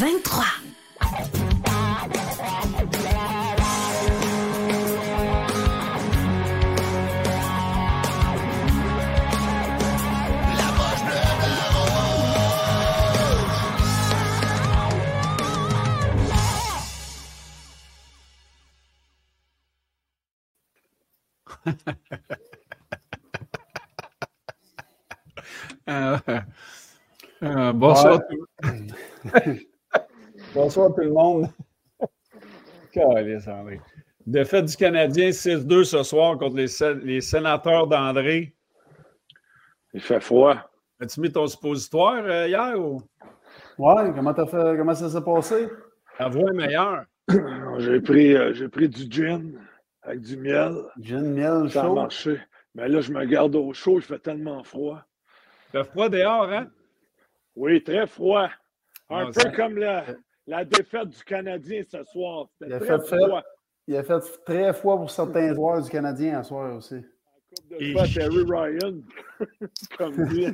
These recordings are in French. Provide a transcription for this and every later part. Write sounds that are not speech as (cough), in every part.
23. Euh, euh, bonsoir. (laughs) bonsoir tout le monde. (laughs) Défaite du Canadien 6-2 ce soir contre les, sénateurs d'André. Il fait froid. As-tu mis ton suppositoire euh, hier ou? Ouais, comment, as fait, comment ça s'est passé? La voix est meilleure. J'ai pris, j'ai pris du gin avec du miel. Gin, miel, ça chaud. a marché. Mais là, je me garde au chaud, il fait tellement froid. Il fait froid dehors, hein? Oui, très froid. Un peu comme la, la, défaite du Canadien ce soir. Il a, très fait froid. il a fait très froid pour certains joueurs du Canadien ce soir aussi. De fois, Terry Ryan, (laughs) comme lui,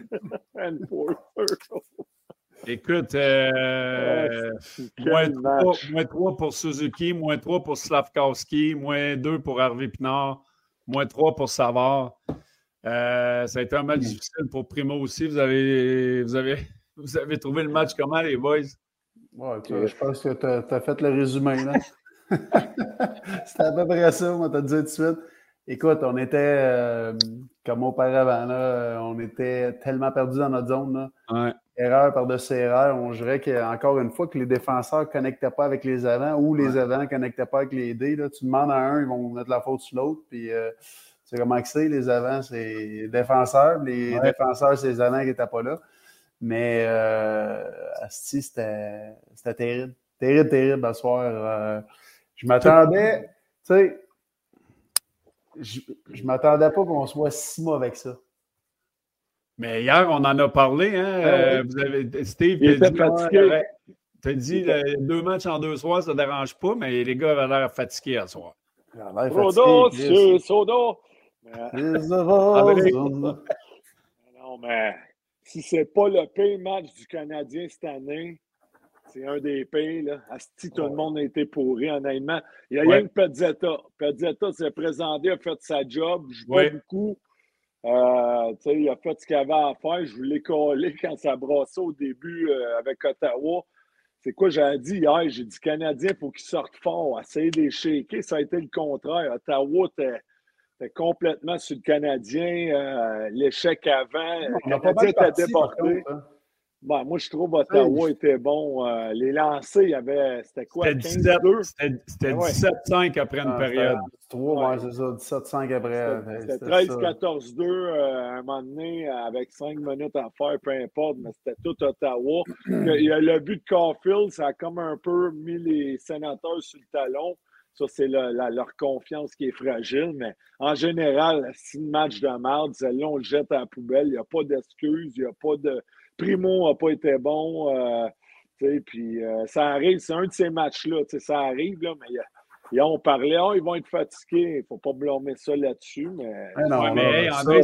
Écoute, euh, moins, 3, pour Suzuki, moins 3 pour Slavkowski, moins 2 pour Harvey Pinard, moins 3 pour Savard. Euh, ça a été un match difficile pour Primo aussi. Vous avez, vous avez, (laughs) vous avez trouvé le match comment, les boys? Ouais, je pense que tu as, fait le résumé. (laughs) C'était à peu près ça, on t'a dit tout de suite. Écoute, on était euh, comme auparavant, là, on était tellement perdus dans notre zone. Là. Erreur par-dessus erreur. On dirait qu'encore une fois que les défenseurs ne connectaient pas avec les avants ou les avants ne connectaient pas avec les dés. Là. Tu demandes à un, ils vont mettre la faute sur l'autre. Puis euh, c'est comment que c'est, les avants, c'est les défenseurs. Les défenseurs, c'est les avants qui n'étaient pas là. Mais euh, c'était terrible. Terrible, terrible à soir. Euh, je m'attendais, tu sais, je, je m'attendais pas qu'on soit si mauvais que ça. Mais hier, on en a parlé, hein? Ah euh, vous avez, Steve, il était fatigué. Tu as dit deux matchs en deux soirs, ça ne dérange pas, mais les gars avaient l'air fatigués à soir. Rodo, c'est Sodo. Non, mais si c'est pas le pire match du Canadien cette année, c'est un des pires. Là. Asti, tout le monde a été pourri, honnêtement. Il y a rien que Pezzetta. Pezzetta s'est présenté, a fait sa job, je beaucoup. Euh, il a fait ce qu'il avait à faire. Je voulais coller (laughs) quand ça brassait au début euh, avec Ottawa. C'est quoi j'ai dit hier? J'ai dit Canadien, il faut qu'il sorte fort, essayer de les shaker. Ça a été le contraire. Ottawa était complètement sur le Canadien. Euh, l'échec avant. Le Canadien était débordé. Bon, moi, je trouve Ottawa était bon. Euh, les lancers, il y avait. C'était quoi? C'était 17-5 après une ah, période. 3, ouais, c'est ça. 17-5 après. C'était 13-14-2 euh, à un moment donné, avec 5 minutes à faire, peu importe, mais c'était tout Ottawa. (clears throat) il y a le but de Caulfield, ça a comme un peu mis les sénateurs sur le talon. Ça, c'est leur confiance qui est fragile. Mais en général, si le match de merde, celle-là, on le jette à la poubelle. Il n'y a pas d'excuses, il n'y a pas de. Primo n'a pas été bon. Euh, puis euh, ça arrive, c'est un de ces matchs-là. Ça arrive, là, mais on parlait, oh, ils vont être fatigués. Il ne faut pas blâmer ça là-dessus. Mais, non, mais André,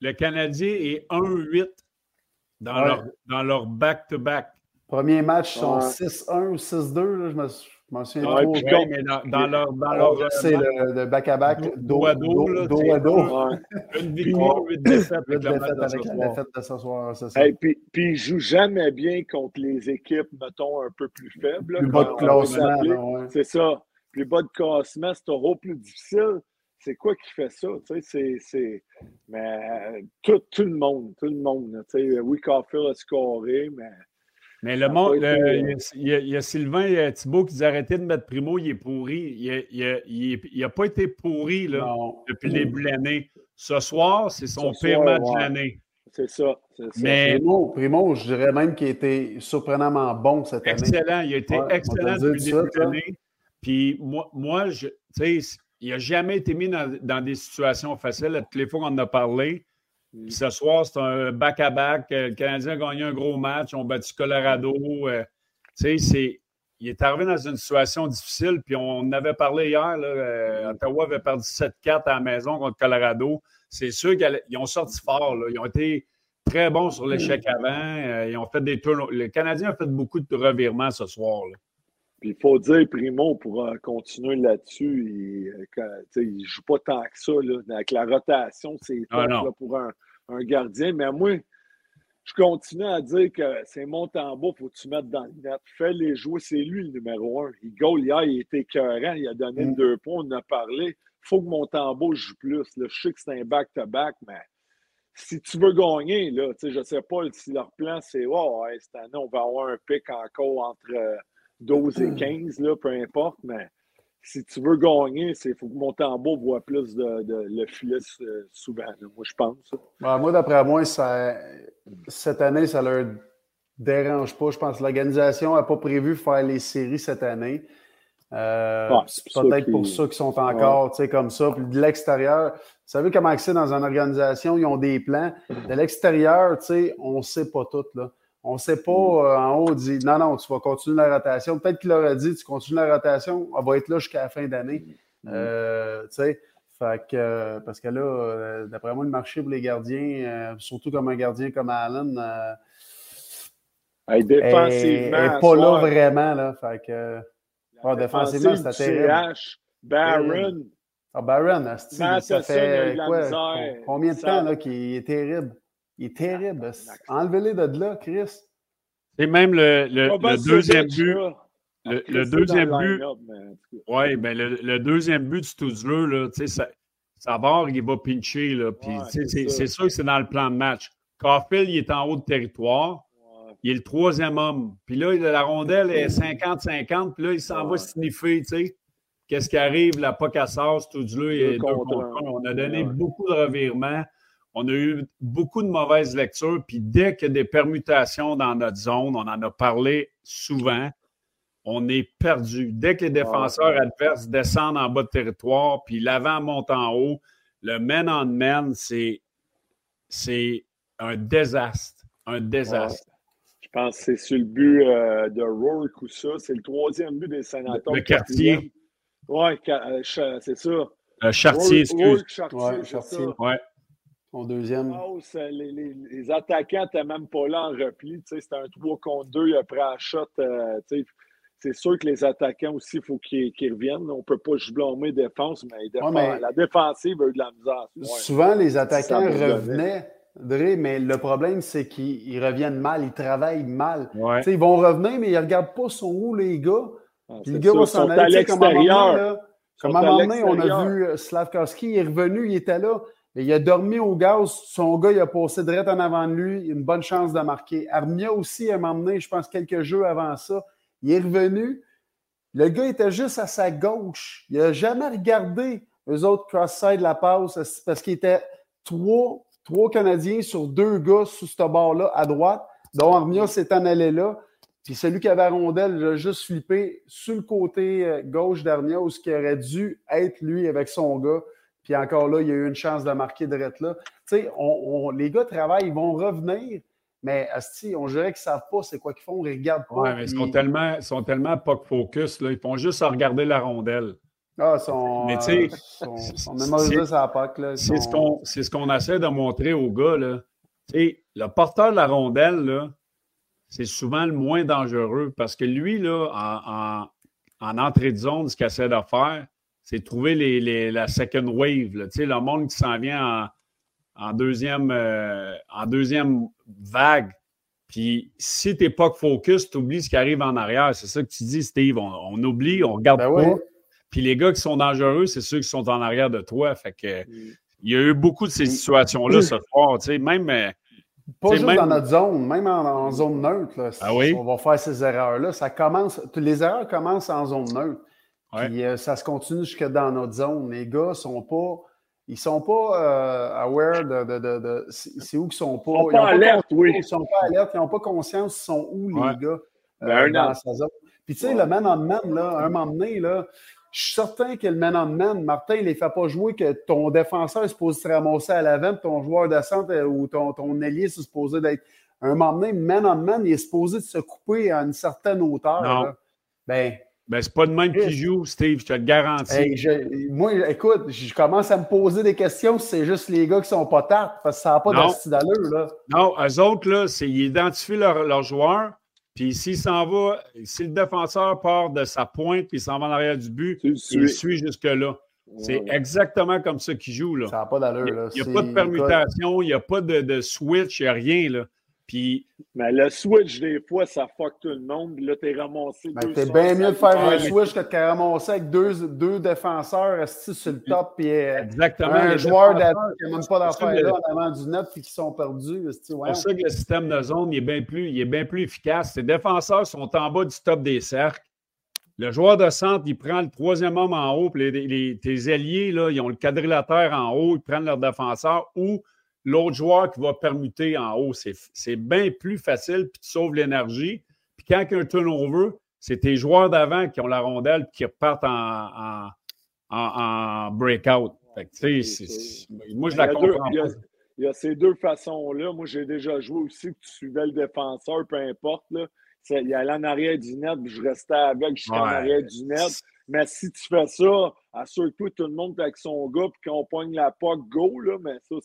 le Canadien est 1-8 dans, dans leur back-to-back. Premier match, sont 6-1 ou 6-2. Je me je m'en souviens ouais, trop. mais dans, dans, leur. Dans leur c'est le back-à-back, dos à dos. Dos à dos. Une victoire, huit défaites avec, la défaite de ce soir. ça. Hey, puis, puis ils ne jouent jamais bien contre les équipes, mettons, un peu plus faibles. Plus bas de classement. C'est ça. Plus bas de classement, c'est trop plus difficile. C'est quoi qui fait ça? C'est, mais tout, tout le monde, tout le monde. Oui, Caulfield a scoré, mais mais le monde, il, y a, Sylvain et Thibault qui disent arrêtez de mettre Primo, il est pourri. Il n'a pas été pourri là, depuis le début de l'année. Ce soir, c'est son pire match de l'année. C'est ça, Mais Primo, je dirais même qu'il a été surprenamment bon cette année. Excellent, il a été excellent depuis le début de l'année. Puis moi, moi je, il n'a jamais été mis dans, des situations faciles. Toutes les fois qu'on en a parlé. Ce soir, c'est un back-à-back. Le Canadien a gagné un gros match. On a battu Colorado. Euh, c'est, il est arrivé dans une situation difficile. Puis on en avait parlé hier. Là, euh, mm. Ottawa avait perdu 7-4 à la maison contre Colorado. C'est sûr qu'ils ont sorti fort. Ils ont été très bons sur l'échec avant. Euh, ils ont fait des tours. Le Canadien a fait beaucoup de revirements ce soir. Puis il faut dire, Primo, pour continuer là-dessus, il ne joue pas tant que ça. avec la rotation, c'est ah, pour un, gardien. Mais moi, je continue à dire que c'est mon tambour, il faut que tu mettes dans le net. Fais-les jouer, c'est lui le numéro un. Il goal hier, il était écœurant, il a donné mm. deux points, on en a parlé faut que mon tambour joue plus. Je sais que c'est un back-to-back, mais si tu veux gagner, là, je ne sais pas si leur plan, c'est oh, cette année, on va avoir un pic encore entre 12 euh, et 15, là, peu importe, mais si tu veux gagner, il faut que mon tambour voit plus de, le filet euh, souvent, moi, je pense. moi, d'après moi, ça, cette année, ça leur dérange pas. Je pense que l'organisation n'a pas prévu faire les séries cette année. Euh, peut-être pour ça qu'ils sont encore comme ça. Puis de l'extérieur, vous savez comment c'est dans une organisation, ils ont des plans. De l'extérieur, on ne sait pas tout. Là. On ne sait pas mm. euh, en haut, dit non, non, tu vas continuer la rotation. Peut-être qu'il leur a dit tu continues la rotation, on va être là jusqu'à la fin d'année. Mm. Euh, fait que, parce que là, d'après moi, le marché pour les gardiens, surtout comme un gardien comme Allen, défensivement, est, pas là vraiment. Là, fait que, défensivement, c'était terrible. CH, Baron. Ah, Baron, ça fait quoi, combien de temps qu'il est terrible? Il est terrible. Enlevez-les de là, Chris. C'est même le, le, deuxième but. Le, deuxième but. Oui, ben le, deuxième but du tout là, tu sais, ça, ça va, il va pincher, là. Puis, c'est sûr que c'est dans le plan de match. Caulfield, il est en haut de territoire il est le troisième homme. Puis là, la rondelle est 50-50, puis là, il s'en va sniffer, tu sais. Qu'est-ce qui arrive? La Pocassas, tout du il est deux contre On a donné beaucoup de revirements. On a eu beaucoup de mauvaises lectures. Puis dès qu'il y a des permutations dans notre zone, on en a parlé souvent, on est perdu. Dès que les défenseurs adverses descendent en bas de territoire, puis l'avant monte en haut, le man-on-man, c'est un désastre. Un désastre. Je pense que c'est sur le but euh, de Rourke ou ça. C'est le troisième but des sénateurs. Le, quartier. Oui, c'est ça. Euh, Chartier, excuse. Chartier, ouais, Chartier. Ouais. Son deuxième. les, les, les, attaquants n'étaient même pas là en repli. C'était un 3 contre 2. Il a pris un shot. c'est sûr que les attaquants aussi, il faut qu'ils reviennent. On ne peut pas juste blâmer défense, mais, la défensive a eu de la misère. Souvent, les attaquants revenaient mais le problème, c'est qu'ils reviennent mal, ils travaillent mal. Ils vont revenir, mais ils ne regardent pas son où, les gars. Ah, Puis le gars va s'en aller. Comme à un moment, comme à un moment donné, on a vu euh, Slavkowski, il est revenu, il était là. Il a dormi au gaz. Son gars, il a passé direct en avant de lui. Une bonne chance de marquer. Armia aussi, moment donné, je pense quelques jeux avant ça, il est revenu. Le gars était juste à sa gauche. Il n'a jamais regardé eux autres cross-side la passe parce qu'il était trois Trois Canadiens sur deux gars sous ce bord-là, à droite, dont Armia s'est en allé là. Puis celui qui avait rondelle, il a juste flippé sur le côté euh, gauche d'Armia, où ce qui aurait dû être lui avec son gars. Puis encore là, il y a eu une chance de marquer de là. Tu sais, les gars travaillent, ils vont revenir, mais Asti, on dirait qu'ils ne savent pas c'est quoi qu'ils font, ils regardent pas. Oui, mais ils sont tellement, sont tellement pas focus, là. ils font juste regarder la rondelle. Ah, son, Mais tu sais, C'est ce qu'on essaie de montrer aux gars. Là. le porteur de la rondelle, c'est souvent le moins dangereux parce que lui, là, en, en, entrée de zone, ce qu'il essaie de faire, c'est trouver les, la second wave. Là. Le monde qui s'en vient en, en deuxième, euh, en deuxième vague. Puis si tu n'es pas focus, tu oublies ce qui arrive en arrière. C'est ça que tu dis, Steve. On, oublie, on regarde ben pas. Puis les gars qui sont dangereux, c'est ceux qui sont en arrière de toi. Fait que il y a eu beaucoup de ces situations-là ce soir. Même. Euh, Pas juste dans notre zone, même en, zone neutre. ah oui? On va faire ces erreurs-là. Ça commence. Les erreurs commencent en zone neutre. Puis euh, ça se continue jusque dans notre zone. Les gars sont pas. ils ne sont pas euh, aware de, de, de, c'est où qu'ils sont pas. Ils sont pas alertes, oui. Ils sont pas alertes, ils n'ont pas conscience ils sont où, les gars, ben, euh, dans sa zone. Puis tu sais, le man-on-man, là, un moment donné, là, je suis certain que le man-on-man, Martin, il ne les fait pas jouer que ton défenseur est supposé se ramasser à l'avant, ton joueur de centre ou ton, ton allié est supposé d'être. Un moment donné, man-on-man, il est supposé de se couper à une certaine hauteur. Non. Ben, ben, c'est pas de même qui joue, Steve, je te le garantis. moi, écoute, je commence à me poser des questions si c'est juste les gars qui sont pas tartes, parce que ça n'a pas de d'allure, là. Non, eux autres, là, c'est ils identifient leur, leur joueur, puis s'il s'en va, si le défenseur part de sa pointe puis il s'en va en arrière du but, il suit jusque-là. C'est exactement comme ça qu'il joue. Là. Ça n'a pas d'allure. Il n'y a, pas de permutation, il n'y a pas de, de switch, il n'y a rien. Là. Puis. Mais le switch, des fois, ça fuck tout le monde. Là, t'es ramassé. Ben, c'est bien mieux de faire un switch que de ramasser avec deux, deux défenseurs restés sur le top. Puis, euh, Exactement. Un joueur qui n'a même pas d'affaires là en avant du net et qui sont perdus. C'est pour ça que le système de zone il est bien plus, il est bien plus efficace. Les défenseurs sont en bas du top des cercles. Le joueur de centre, il prend le troisième homme en haut, puis les, tes alliés, là, ils ont le quadrilatère en haut, ils prennent leur défenseur ou l'autre joueur qui va permuter en haut. C'est bien plus facile, puis tu sauves l'énergie. Puis quand il y a un turnover, c'est tes joueurs d'avant qui ont la rondelle qui repartent en, en, breakout. moi, je la comprends il y, a, ces deux façons-là. Moi, j'ai déjà joué aussi que tu suivais le défenseur, peu importe. Là. Il allait en arrière du net, puis je restais avec jusqu'en arrière du net. Mais si tu fais ça, assure-toi que tout le monde avec son gars, puis qu'on poigne la POC, go, là, mais ça,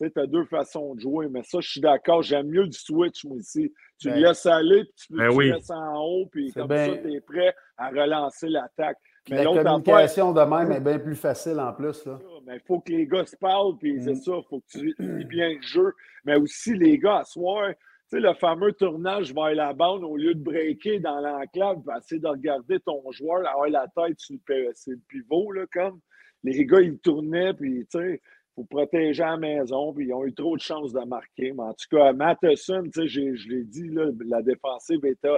tu as deux façons de jouer, mais ça, je suis d'accord. J'aime mieux du switch, moi, ici. Tu ben, laisses aller, puis tu, ben laisses en haut, puis comme ça, tu es prêt à relancer l'attaque. Mais la communication de même est bien plus facile en plus. Là. Mais il faut que les gars se parlent, puis c'est mm. ça, il faut que tu lis bien le jeu. Mais aussi, les gars, à soir, tu sais, le fameux tournage vers la bande, au lieu de breaker dans l'enclave, essayer de regarder ton joueur, avoir la tête sur le, le pivot, là, comme. Les gars, ils tournaient, puis, tu sais, faut protéger la maison, puis ils ont eu trop de chances de marquer. Mais en tout cas, Matheson, je l'ai dit, la défensive était,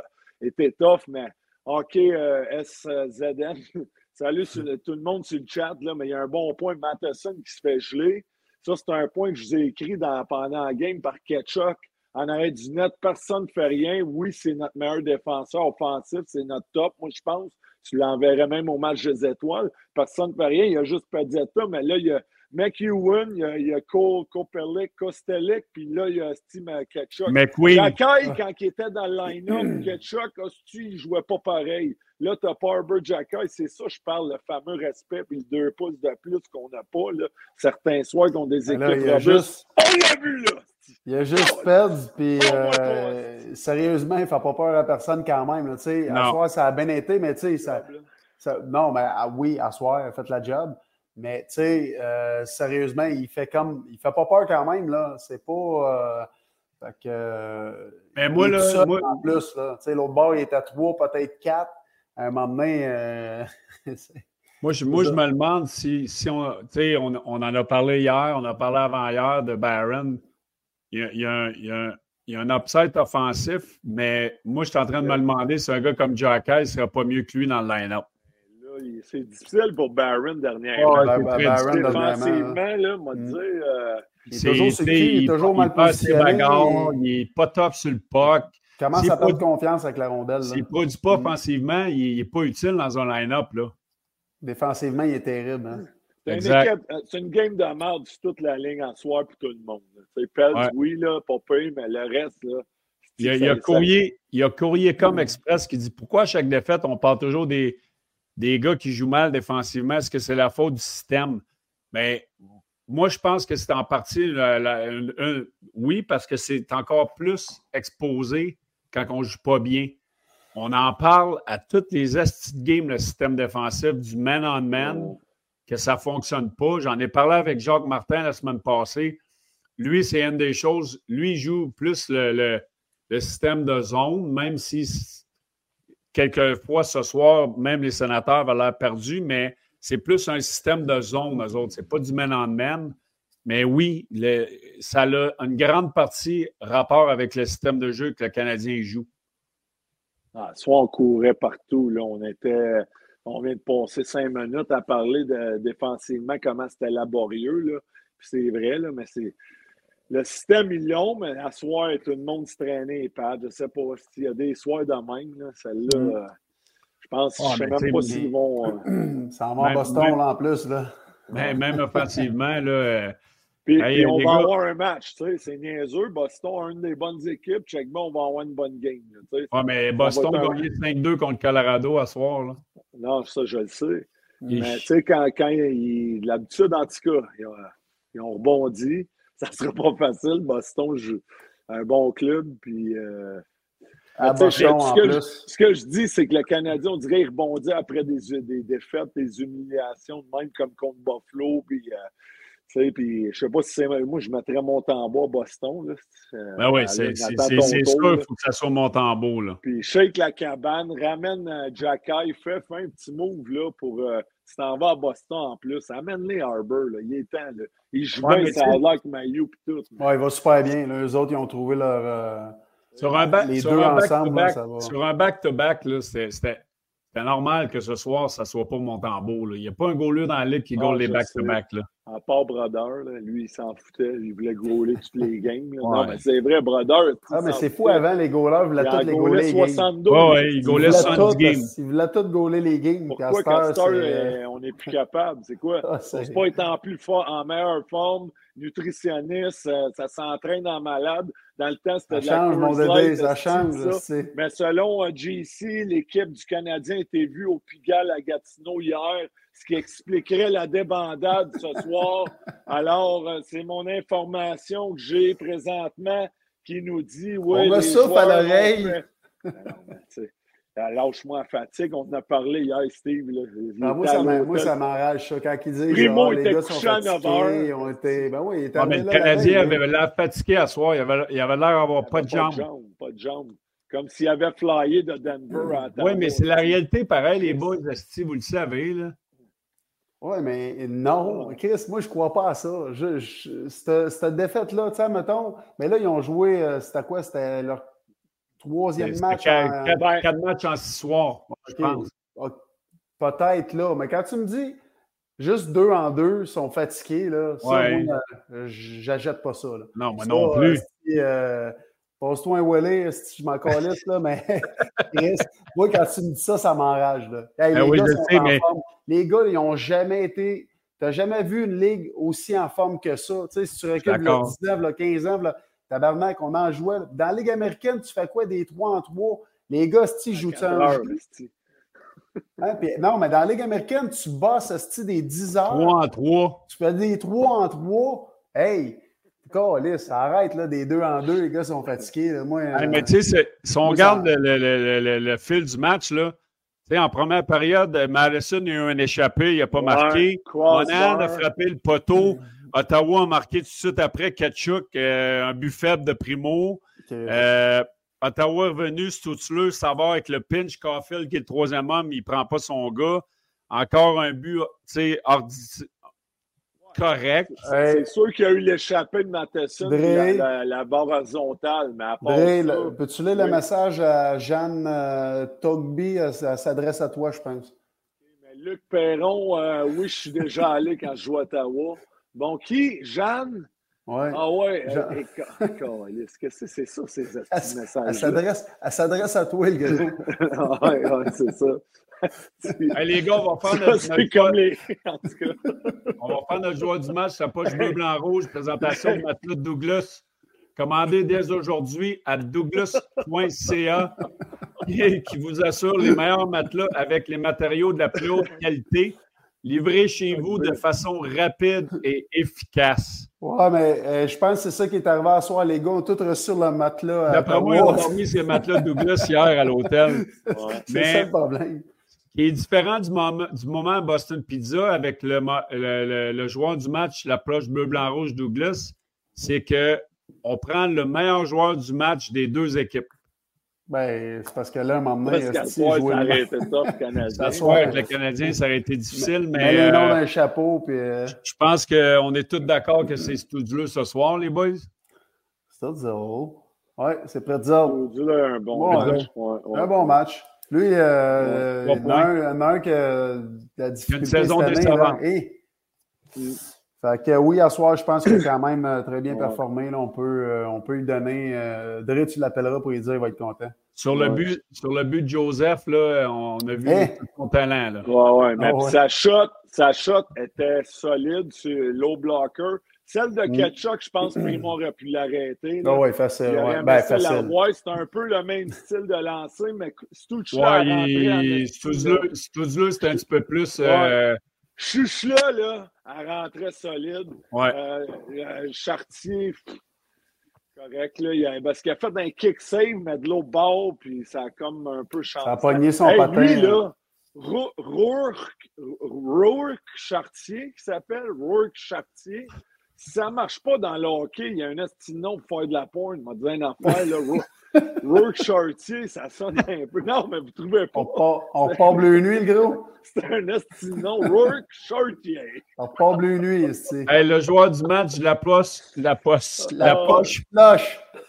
était tough, mais OK, euh, SZN, (laughs) salut tout le monde sur le chat, là, mais il y a un bon point, Matheson qui se fait geler. Ça, c'est un point que je vous ai écrit dans, pendant la game par Ketchuk. En arrêt du net, personne ne fait rien. Oui, c'est notre meilleur défenseur offensif, c'est notre top, moi, je pense. Tu l'enverrais même au match des étoiles. Personne ne fait rien. Il y a juste Padetta, mais là, il y a McEwen, il y a, il y a Kopelik, Kostelik, puis là, il y a Steve Ketchuk. McQueen. Jacky, quand il était dans le line-up, (clears throat) Ketchuk, il ne jouait pas pareil. Là, tu as Parber Jacky, c'est ça, je parle, le fameux respect, puis le deux pouces de plus qu'on n'a pas, là. Certains soirs qu'on des équipes là, juste... On l'a vu, là! Il a juste perdu, puis euh, sérieusement, il ne fait pas peur à personne quand même. Là, à soir, ça a bien été, mais tu sais, ça, ça, non, mais ah, oui, à soir, il a fait la job. Mais tu sais, euh, sérieusement, il fait comme. Il fait pas peur quand même, là. C'est pas. Euh, fait que. Mais moi, là. Moi... En plus, là. Tu sais, l'autre bord, il est à trois, peut-être quatre. À un moment donné. Euh, (laughs) moi, je, moi je me demande si, si on. Tu sais, on, on, en a parlé hier, on a parlé avant-hier de Barron. Il y a, il y a un. Il y a un il y a un upside offensif, mais moi, je suis en train de me demander si un gars comme Jack ne serait pas mieux que lui dans le line-up c'est difficile pour Barron dernièrement. Oh, Barron Défensivement, là, moi, mm. dire. Euh, il est toujours sur il est toujours mal positionné. il n'est pas top sur le puck. Commence à perdre confiance avec la rondelle. S'il ne produit pas mm. offensivement, il n'est pas utile dans un line-up. Défensivement, il est terrible. Hein? C'est une, game de merde sur toute la ligne en soir pour tout le monde. Pels, ouais. oui, là, pas peu, mais le reste, là, il y, a, il, y a courrier, il y a Courrier comme Express qui dit pourquoi à chaque défaite, on parle toujours des, des gars qui jouent mal défensivement, est-ce que c'est la faute du système? Mais moi, je pense que c'est en partie, oui, parce que c'est encore plus exposé quand on ne joue pas bien. On en parle à toutes les astuces games, le système défensif, du man-on-man, que ça ne fonctionne pas. J'en ai parlé avec Jacques Martin la semaine passée. Lui, c'est une des choses. Lui, il joue plus le système de zone, même si quelquefois ce soir, même les sénateurs avaient l'air perdus, mais c'est plus un système de zone, eux autres. C'est pas du man-on-man. Mais oui, ça a une grande partie rapport avec le système de jeu que le Canadien joue. Ah, soit on courait partout, là, on était. on vient de passer cinq minutes à parler défensivement comment c'était laborieux. Là. c'est vrai, là, mais c'est. Le système, ils l'ont, mais à soir, tout le monde se traînait. Je ne sais pas s'il y a des soirs de même. Celle-là, mm. euh, je pense, je ne sais même pas s'ils vont. Euh, (clears throat) ça en va Boston, là, en plus. Là. Ben, même offensivement, là. Euh, puis, on va avoir un match, tu sais, c'est niaiseux. Boston a une des bonnes équipes. Checkman, on va avoir une bonne game. Tu sais. mais Boston a gagné 5-2 contre Colorado à soir. Là. Non, ça, je le sais. Mais tu sais, quand, quand il, l'habitude, en tout cas, ils ont, rebondi. (laughs) Ça ne sera pas facile. Boston joue un bon club. Puis, euh, ce, que je, ce, que je, dis, c'est que le Canadien, on dirait, il rebondit après des, des défaites, des humiliations, même comme contre Buffalo. Puis, euh, puis je sais pas si c'est. Moi, je mettrais Montembeau à Boston. Là. Ben oui, c'est sûr, il faut que ça soit Montembeau. Là. Puis shake la cabane, ramène euh, Jacky, fais, fais un petit move là, pour. Euh, tu t'en vas à Boston en plus. Amène-les Harbour. Là. Il est temps. Là. Il joue bien, ça a l'air que Mayu et tout. Ouais, il va super bien. Là. Eux autres, ils ont trouvé leur. Euh, sur un back, les deux ensemble, là, ça va. Sur un back-to-back, c'était c'est normal que ce soir, ça ne soit pas Montembeau. Il n'y a pas un goaler dans la ligue qui ah, goal les back-to-back. À part Brodeur, lui, il s'en foutait. Il voulait gauler (laughs) toutes les games. Non, mais c'est vrai, Brodeur. Ah, mais c'est fou avant, les goalers il voulaient tous les gauler les 72. games. Ouais, il goalait 70 games. Il voulait tous gauler les games. Pourquoi Castor, on n'est plus capable? C'est quoi? Ah, c'est pas être plus fort, en meilleure forme, nutritionniste, euh, ça s'entraîne en malade. Dans le temps, c'était de la change, mon bébé, ça change. Mais selon euh, JC, l'équipe du Canadien était vue au Pigalle à Gatineau hier ce qui expliquerait la débandade ce soir. Alors, euh, c'est mon information que j'ai présentement qui nous dit oui. On me souffle à l'oreille. Lâche-moi fatigue. On en a parlé hier, Steve. Là. Ah, moi, ça m'enrage, ça. Quand ils disent Primo les gars sont fatigués, on était... Ben oui, il était mais le Canadien avait l'air fatigué à soir. Il avait l'air d'avoir pas, de jambes. Pas de jambes. Comme s'il avait flyé de Denver à Oui, mais c'est la réalité pareil, les boys, vous le savez. Là. Oui, mais non, Chris, moi, je ne crois pas à ça. cette, défaite-là, tu sais, mettons, mais là, ils ont joué, euh, c'était quoi? C'était leur troisième match. Quatre, matchs en six soirs, je pense. Peut-être là, mais quand tu me dis juste deux en deux sont fatigués, là, ça, ouais. moi, euh, j'achète pas ça. Là. Non, moi non plus. Euh, Pose-toi un Willy si je m'en calisse, là, mais (laughs) moi, quand tu me dis ça, ça m'enrage. Ben les, oui, gars sais, mais... les gars, ils n'ont jamais été. Tu n'as jamais vu une ligue aussi en forme que ça. Tu sais, si tu recules là, 19, là, 15 ans, là, tabarnak, on en jouait. Dans la Ligue américaine, tu fais quoi des 3 en 3? Les gars, si jouent un jeu? Hein, non, mais dans la Ligue américaine, tu bosses des 10 heures. 3 en 3. Tu fais des 3 en 3. Hey, ça arrête là, des deux en deux, les gars sont fatigués. Moi, mais tu sais, si on regarde le, fil du match, là, en première période, Madison a eu un échappé, il n'a pas marqué. Monan a frappé le poteau. Ottawa a marqué tout de suite après Ketchuk, euh, un but faible de Primo. Euh, Ottawa est revenu, Stutzler, ça va avec le pinch. Caulfield, qui est le troisième homme, il ne prend pas son gars. Encore un but correct. C'est sûr qu'il y a eu l'échappée de Matheson, la, la, barre horizontale, mais à part Peux-tu lire le message à Jeanne euh, Togby? Elle, s'adresse à toi, je pense? Luc Perron, euh, oui, je suis déjà allé quand je joue à Ottawa. Bon, qui? Jeanne? Ouais. Ah ouais, qu'est-ce (laughs) que c'est ça, ces messages? Elle s'adresse à toi, le gars. (laughs) ouais, ouais, c'est ça (laughs) les gars, on va faire notre. comme les... on va faire notre joueur du match, sa poche bleu, blanc, rouge, présentation de matelas de Douglas. Commandez dès aujourd'hui à douglas.ca qui vous assure les meilleurs matelas avec les matériaux de la plus haute qualité, livrés chez vous de façon rapide et efficace. Ouais, mais euh, je pense que c'est ça qui est arrivé à soir. Les gars ont tout reçu sur le matelas. D'après moi, ils ont dormi ces matelas de Douglas hier à l'hôtel. (laughs) c'est ça le problème qui est différent du moment, du moment Boston Pizza avec le, le, joueur du match, l'approche bleu-blanc-rouge Douglas, c'est qu'on prend le meilleur joueur du match des deux équipes. Ben, c'est parce que là, à un moment donné, ça aurait été (laughs) avec le Canadien, ça aurait été difficile, mais. mais euh, un chapeau, puis. Euh, je pense qu'on est tous d'accord que c'est studieux ce soir, les boys. C'est zéro. Oui, c'est prêt de zéro. un bon match. Un bon match. Lui, euh, il y en a un, qui a la difficulté. Une saison décevante. Et... Fait que oui, à soir, je pense qu'il a quand même euh, très bien performé. Là, on, peut, euh, on peut lui donner. Euh, tu l'appelleras pour lui dire qu'il va être content. Sur le, but, sur le but de Joseph, là, on a vu eh! son talent. Là. Ouais, ouais, mais ah Sa, shot, sa shot était solide sur low blocker. Celle de mm. Ketchuk, je pense que Primo aurait pu l'arrêter. Ah oui, facile. Ouais. Ben, facile. Ouais, c'est un peu le même style de lancer, mais c'est tout le ouais, c'était un petit peu plus. Euh... là, là, elle rentrait solide. Ouais. Euh, euh, Chartier, correct, là. Il a, parce qu'il a fait un kick save, mais de l'autre bord, puis ça a comme un peu changé. Ça a pogné son patin. Lui, là, Rourke, Rourke Chartier, qui s'appelle Rourke Chartier, si ça ne marche pas dans le hockey, il y a un estinon pour faire de la porn. Il m'a dit une affaire, là. (laughs) Rourke Chartier, ça sonne un peu. Non, mais vous trouvez pas. On part, bleu nuit, le gros. C'est un estinon. Rourke Chartier. On part bleu nuit, ici. Hey, le joueur du match, la poche. La poche. La, poche.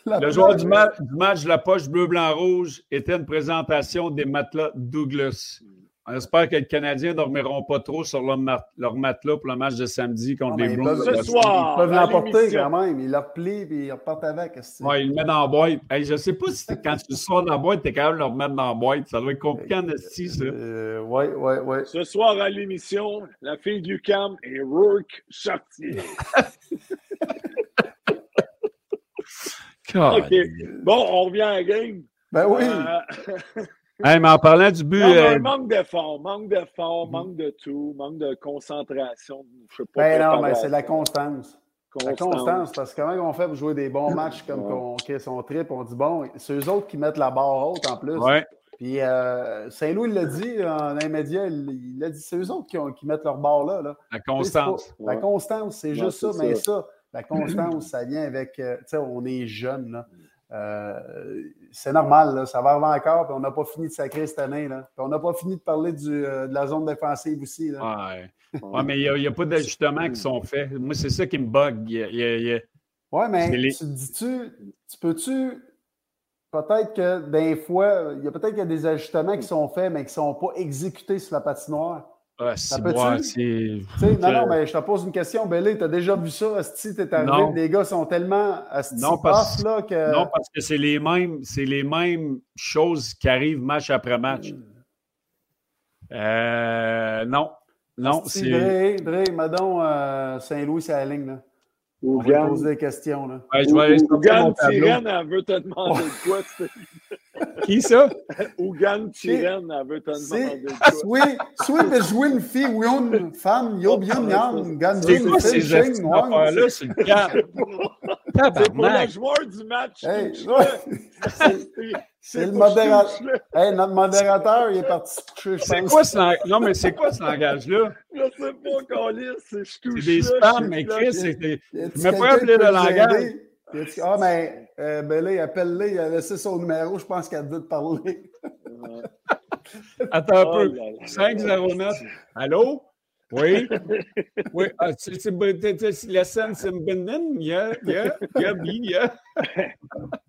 le joueur du, du match, la poche bleu, blanc, rouge était une présentation des matelas Douglas. On espère que les Canadiens ne dormiront pas trop sur leur, matelas pour le match de samedi contre les Blues. Ce soir, ils peuvent l'emporter quand même. Ils l'applient et ils repartent avec. Oui, ils le mettent dans la boîte. je ne sais pas si quand tu sors dans la boîte, tu es capable de le remettre dans la boîte. Ça doit être compliqué en esti, ça. oui, oui, oui. Ce soir à l'émission, la fille du Cam est Rourke Chartier. (laughs) OK. Bon, on revient à la game. Ben oui. Euh, (laughs) mais en parlant du but. Euh, manque d'effort, manque d'effort, manque de tout, manque de concentration. Je sais pas. Ben non, mais c'est la constance. La constance, parce que comment on fait pour jouer des bons matchs comme ouais. son trip, on dit bon, c'est eux autres qui mettent la barre haute en plus. Ouais. Puis euh, Saint-Louis l'a dit en immédiat, il l'a dit, c'est eux autres qui, qui, mettent leur barre là. là. La constance. la constance, c'est juste ça, mais ça, la constance, ça vient avec, euh, tu sais, on est jeune, là. Euh, c'est normal, ça va arriver encore, puis on n'a pas fini de sacrer cette année. Là. on n'a pas fini de parler du, euh, de la zone défensive aussi. Là. Ouais. mais il n'y a, pas d'ajustements qui sont faits. Moi, c'est ça qui me bug. Oui, mais tu dis-tu, tu peux-tu. Peut-être que des fois, il y a peut-être qu'il y a des ajustements qui sont faits, mais qui ne sont pas exécutés sur la patinoire. Ah, c'est moi, c'est. Non, non, mais je te pose une question, Bélé. Tu as déjà vu ça? Si tu es arrivé, les gars sont tellement non, parce, là, que. Non, parce que c'est les mêmes, c'est les mêmes choses qui arrivent match après match. Euh, non. Non, c'est. Dré, Dré, Madon, euh, Saint-Louis, c'est la ligne, là. On va poser des questions, là. Ouais, je vais aller elle veut te demander de quoi. Qui ça? (laughs) Ougan Tyrène, elle veut te demander de quoi. Oui, soit de jouer une fille ou une femme, yo bien yang, gan C'est quoi ces affaires-là? sur le cap? C'est pour le joueur du match. C'est le modérateur. Hey, notre modérateur, il est parti coucher, C'est quoi ce Non, mais c'est quoi ce langage-là? Je sais pas, Calis. C'est des spams, mais Chris, c'était. Je m'ai pas appelé le langage. Ah, mais euh, Belé, appelle-le, il a laissé son numéro, je pense qu'elle a dû te parler. Attends un peu. 509. Allô? Oui? Oui. Ah, la scène, c'est une Yeah, yeah, yeah, yeah.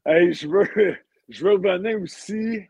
Hey, je veux. Je veux revenir aussi.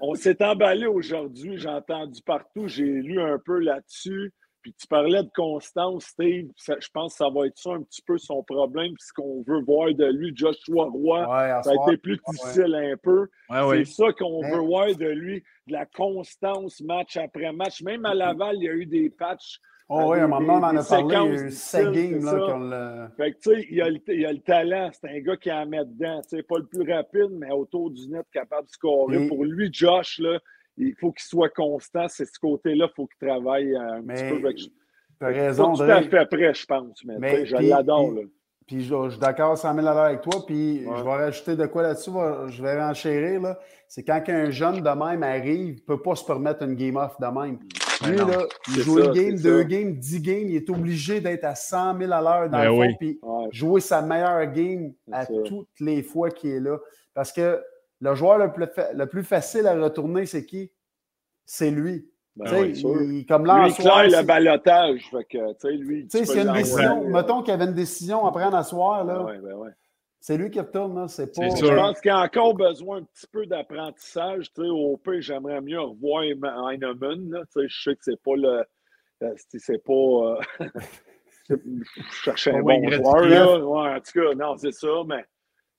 On s'est emballé aujourd'hui, j'ai entendu partout, j'ai lu un peu là-dessus. Puis tu parlais de constance, Steve. je pense que ça va être ça un petit peu son problème. Puis ce qu'on veut voir de lui, Joshua Roy, ça a été plus difficile un peu. c'est ça qu'on veut voir de lui, de la constance match après match. Même à Laval, il y a eu des patchs Oh oui, à un moment, on en a parlé, il y a eu games là, Fait que, tu sais, il y, a le, il a le talent. C'est un gars qui en met dedans. Tu sais, pas le plus rapide, mais autour du net, capable de scorer. Pour lui, Josh, là, il faut qu'il soit constant. C'est ce côté-là, il faut qu'il travaille un petit peu. Tu as raison, Tout à fait prêt, je pense. Mais, mais je l'adore. Puis je, je suis d'accord 100 000 avec toi. Puis je vais rajouter de quoi là-dessus. Je vais renchérir. Là. C'est quand un jeune de même arrive, il ne peut pas se permettre une game off de même. Lui, là, il joue une game, deux games, dix games, il est obligé d'être à 100 000 à l'heure dans ben le fond, puis jouer sa meilleure game à toutes les fois qu'il est là. Parce que le joueur le plus, le plus facile à retourner, c'est qui? C'est lui. Ben il, comme là, lui, il claire le balotage. Fait que, lui, tu sais, c'est une décision. Mettons qu'il y avait une décision à prendre à soir. Là, ben ouais, ben ouais. C'est lui qui retourne, c'est pas. Je pense qu'il a encore besoin un petit peu d'apprentissage. Au pire, j'aimerais mieux revoir Heinemann. Je sais que c'est pas le. C'est pas. (laughs) je cherchais un bon joueur. Là. Ouais, en tout cas, non, c'est ça, mais.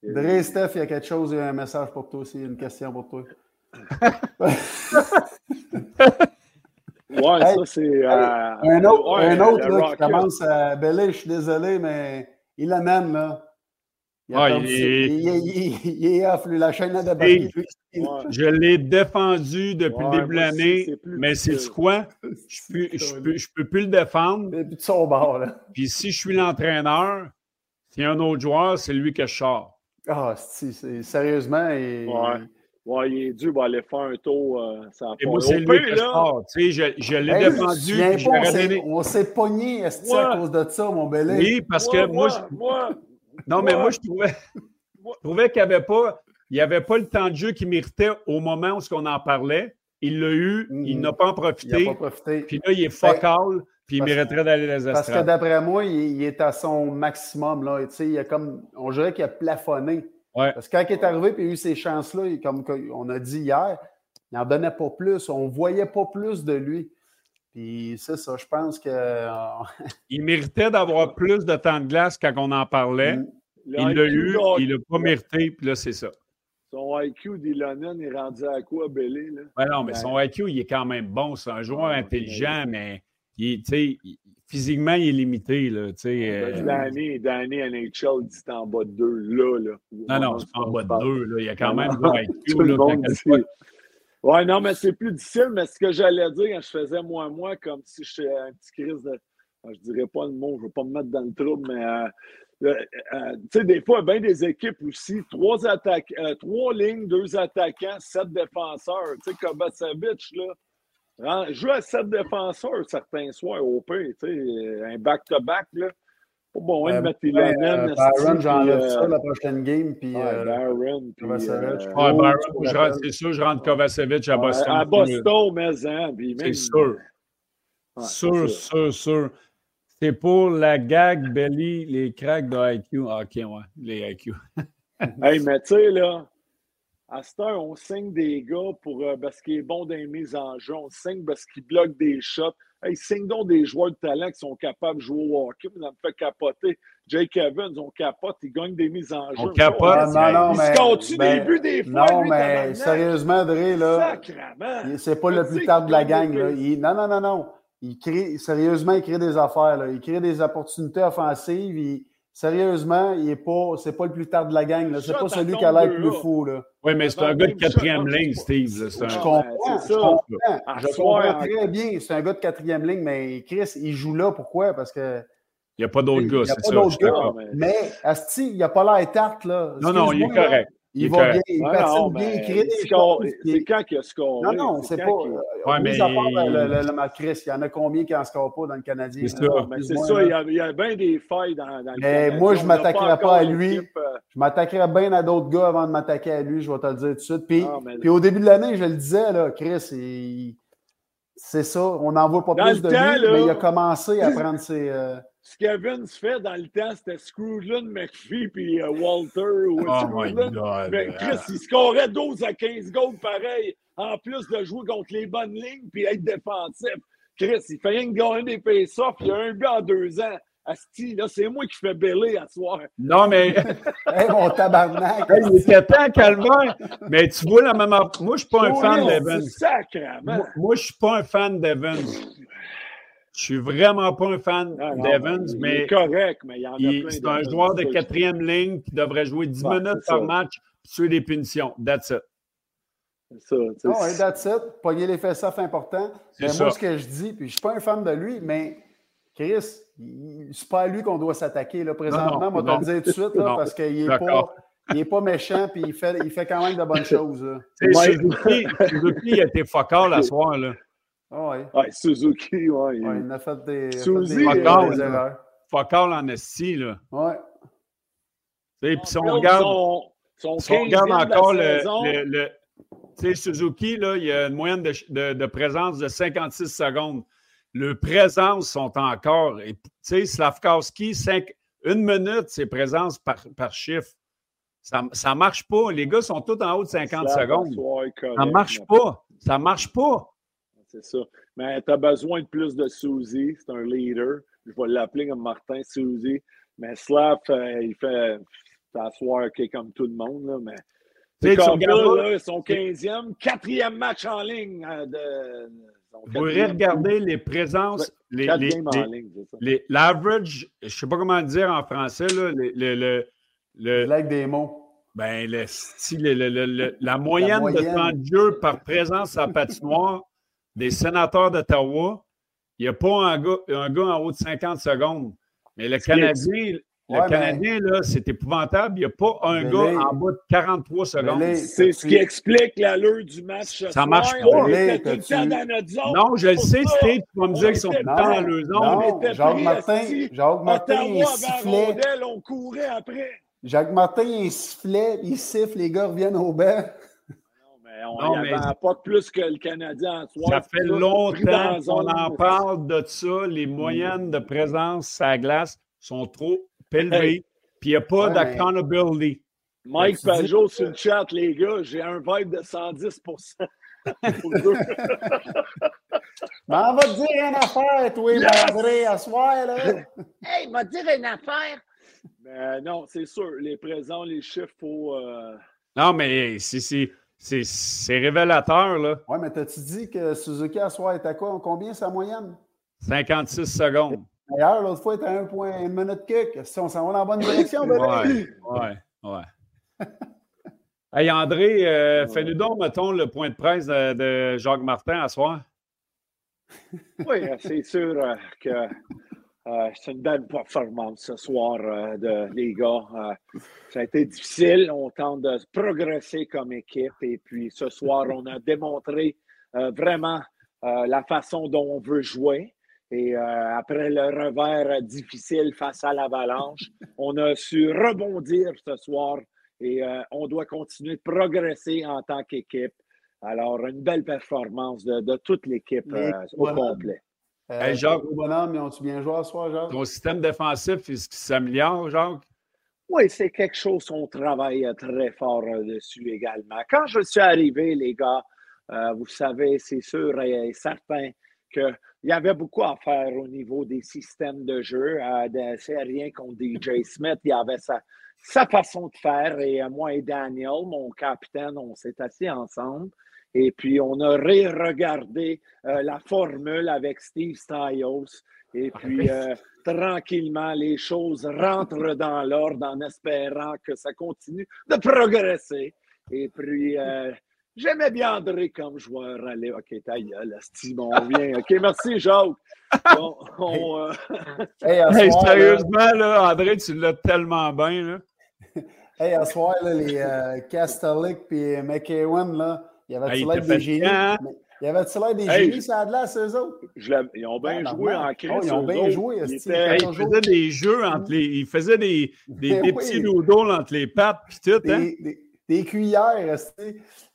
Dre Steph, il y a quelque chose, il y a un message pour toi aussi, une question pour toi. (laughs) ouais, ça, c'est. Euh, un autre, un autre là, qui commence à. Belé, je suis désolé, mais il l'amène, là. Il, ouais, il, est... il, est off, lui, la chaîne de ouais. Je l'ai défendu depuis le début de l'année, mais (laughs) c'est quoi? Je ne peux, peux, plus le défendre. Depuis de son bord, là. Puis si je suis l'entraîneur, s'il y a un autre joueur, c'est lui que je sors. Ah, si, sérieusement. Et... Ouais. Ouais, il est dû aller faire un tour. Euh, Et moi, c'est lui Tu sais, je, je l'ai hey, défendu. Pas, on s'est pogné ouais. à cause de ça, mon bel Oui, parce que moi, moi, je... moi (laughs) Non, mais moi, je trouvais, je trouvais qu'il n'y avait pas... Il avait pas le temps de jeu qu'il méritait au moment où on en parlait. Il l'a eu, mm -hmm. il n'a pas en profité. Il n'a pas profité. Puis là, il est focal, puis il mériterait d'aller les estrades. Parce que d'après moi, il, il, est à son maximum. Là. Tu sais, il a comme, on dirait qu'il a plafonné. Ouais. Parce que quand il est arrivé et il a eu ces chances-là, comme on a dit hier, il n'en donnait pas plus. On ne voyait pas plus de lui. Puis c'est ça, je pense que. il méritait d'avoir (laughs) plus de temps de glace quand on en parlait. Mm. Il l'a eu, il ne l'a pas mérité, puis là, c'est ça. Son IQ d'Ilonen est rendu à quoi, Bélé? Là? Ouais, non, mais son IQ, il est quand même bon. C'est un joueur ah, intelligent, mais il, il, physiquement, il est limité. Là, euh... Danny, Danny NHL dit en bas de deux, là. là. Non, non, c'est pas en bas de deux. Là. Il y a quand même un (laughs) IQ. Tout le monde dit. Ouais, non, mais c'est plus difficile. Mais ce que j'allais dire quand je faisais moi-moi, comme si j'étais un petit crise de. Je dirais pas le mot, je ne veux pas me mettre dans le trouble, mais. Euh, euh, euh, tu sais, des fois, bien des équipes aussi, trois, attaques, euh, trois lignes, deux attaquants, sept défenseurs. Tu sais, Kovacevic, là, joue à sept défenseurs certains soirs au tu sais, un back-to-back, là. Pas bon, hein, de mettre Ilonen. Euh, Byron, j'enlève ça la prochaine game. Puis, Byron. Kovacevic. Euh, c'est sûr, je rentre Kovacevic à Boston. à Boston, mais hein. C'est sûr. Sûr, sûr, sûr. C'est pour la gag belly, les cracks de IQ. Ah, OK, ouais, les IQ. hey, mais tu sais, là, à cette heure, on signe des gars pour, euh, parce qu'il est bon dans les mises en jeu. On signe parce qu'il bloque des shots. Hey, signe donc des joueurs de talent qui sont capables de jouer au hockey. Ça me fait capoter. Jake Evans, on capote, il gagne des mises en jeu. On capote. Ah, non, non, il mais, se mais, des buts des fois. Non, lui, mais sérieusement, Dre, là, c'est pas le plus tard de la gang. Là. Il, non, non, non, non il crée, sérieusement, il crée des affaires. Là. Il crée des opportunités offensives. Il, sérieusement, il est pas, c'est pas le plus tard de la gang. C'est pas celui qui a l'air le plus fou. Là. Oui, mais c'est un gars de quatrième ligne, Steve. Un... Je comprends. Je comprends, je comprends très bien. C'est un gars de quatrième ligne, mais Chris, il joue là. Pourquoi? Parce que. Il n'y a pas d'autres gars, c'est ça. Il n'y a pas d'autres gars. Mais, Asti, il n'a pas l'air tarte, là. Non, non, il est correct. Il, va bien, il patine non, bien, des choses. C'est quand qu'il a scoré? Non, non, c'est pas. Ouais, mais... à part le, le, Chris, il y en a combien qui n'en scorent pas dans le Canadien? C'est ça. C'est ça, il y, a, il y, a, bien des failles dans, dans le mais Canadien. moi, je ne m'attaquerai pas à lui. Euh... Je m'attaquerai bien à d'autres gars avant de m'attaquer à lui, je vais te le dire tout de suite. Puis, ah, mais... puis au début de l'année, je le disais, là, Chris, il... c'est ça, on n'en voit pas dans plus de temps, lui, là... mais il a commencé à prendre ses. Euh ce qu'Evans fait dans le temps, c'était Screwland, McPhee puis uh, Walter. Ou oh Screwland. Mais Chris, il scorait 12 à 15 goals pareil, en plus de jouer contre les bonnes lignes puis être défensif. Chris, il fait rien que gagner des face-offs. Il y a un but en deux ans. Asti, là, c'est moi qui fais bêler à soir. Non, mais. (laughs) hey, mon tabarnak! hey, il était temps, calvaire. Mais tu vois la même. Moi, je ne suis pas un fan d'Evans. Moi je ne suis pas un fan d'Evans. Je suis vraiment pas un fan d'Evans, mais. Il est correct, mais il y en a plein. C'est un joueur de quatrième ligne qui devrait jouer 10 ouais, minutes par ça. match tuer des punitions. That's it. C'est ça. Non, ouais, that's it. Pogner les fesses c'est important. Mais ça. moi, ce que je dis, puis je ne suis pas un fan de lui, mais Chris, c'est pas à lui qu'on doit s'attaquer. Présentement, on va te le dire tout de suite, là, parce qu'il n'est pas. Il n'est pas méchant, puis il fait, il fait quand même de bonnes (laughs) choses. Suzuki, Suzuki, il a été focal la soir. Là. Oh, ouais. ouais. Suzuki, ouais. ouais. Il a fait des, Suzy, fait des, euh, des erreurs. Focal en esti, là. Ouais. Et puis si on regarde, son, son si on regarde encore le, le, le tu sais, Suzuki, là, il y a une moyenne de, de, de, présence de 56 secondes. Le présence sont encore. Tu sais, Slavkowski, 5, une minute, c'est présence par, par chiffre. Ça ne marche pas. Les gars sont tous en haut de 50 secondes. ça ne marche pas. Ça ne marche pas. C'est ça. Mais tu as besoin de plus de Suzy. C'est un leader. Je vais l'appeler comme Martin Suzy. Mais Slav, euh, il fait s'asseoir comme tout le monde. Là, mais c'est comme là, son 15e, quatrième match en ligne. Euh, de, vous pourrez regarder les présences. Les, les, l'average, je ne sais pas comment dire en français, là, le, le, le, des mots. Ben, le style, la, moyenne de temps de jeu par présence à patinoire des sénateurs d'Ottawa, il n'y a pas un gars, un gars en haut de 50 secondes. Mais le Canadien, le Canadien, là, c'est épouvantable. Il n'y a pas un gars en bas de 43 secondes. C'est ce qui explique l'allure du match. Ça ne marche pas. Non, je le sais, Steve, tu vas me dire qu'ils sont tout le temps dans leur zone. Jacques Martin, Jacques Martin, il sifflait. on courait après. Jacques Martin, il sifflait, il siffle, les gars reviennent au banc. On n'y pas plus que le Canadien en soi. Ça fait longtemps qu'on en parle de ça. Les moyennes de présence à la glace sont trop élevées. Puis il n'y a pas d'accountability. Mike Pajot sur le chat, les gars, j'ai un vibe de 110 Mais (laughs) on va te dire une affaire, toi, yes! André, à soir, là. (laughs) hey, m'a dire une affaire. Mais non, c'est sûr, les présents, les chiffres, faut. Euh, non, mais c'est c'est révélateur, là. Oui, mais t'as-tu dit que Suzuki à soir est à quoi? Combien sa moyenne? 56 secondes. D'ailleurs, l'autre fois, il était à 1 point, une minute kick. Si on s'en va dans la bonne direction, bébé. Ouais, ouais, ouais. (laughs) hey, André, euh, fais-nous donc, mettons, le point de presse de, Jacques Martin à soir. oui, c'est sûr euh, que euh, c'est une belle performance ce soir, euh, de, les gars. Euh, ça a été difficile. On tente de progresser comme équipe. Et puis ce soir, on a démontré vraiment la façon dont on veut jouer. Et après le revers difficile face à l'Avalanche, on a su rebondir ce soir et on doit continuer de progresser en tant qu'équipe. Alors, une belle performance de, toute l'équipe au complet. Euh, hey, Jacques, bonhomme, ils ont-tu bien joué ce soir, Jacques? Ton système défensif, est-ce qu'il s'améliore, Jacques? Oui, c'est quelque chose qu'on travaille très fort euh, dessus également. Quand je suis arrivé, les gars, euh, vous savez, c'est sûr et certain qu'il y avait beaucoup à faire au niveau des systèmes de jeu. c'est rien contre DJ Smith, il y avait sa, sa façon de faire. Et moi et Daniel, mon capitaine, on s'est assis ensemble. Et puis, on a ré-regardé euh, la formule avec Steve Styles. Et ah, puis, euh, tranquillement, les choses rentrent dans l'ordre en espérant que ça continue de progresser. Et puis, euh, j'aimais bien André comme joueur. Allez, OK, ta gueule, Steve, on vient. OK, merci, Jacques. hey, (laughs) sérieusement, là, André, tu l'as tellement bien. Là. (laughs) hey, à ce soir, là, les euh, et McEwen, là, il y avait-tu l'air des génies? Il y avait-tu l'air des génies, ça a de l'air, eux autres? ils ont bien joué en crise. Oh, ils ont bien joué. Ils, faisaient des jeux entre les. Ils faisaient des, (laughs) des, des petits noodles entre les pattes, puis tout. Des, hein? des, des cuillères,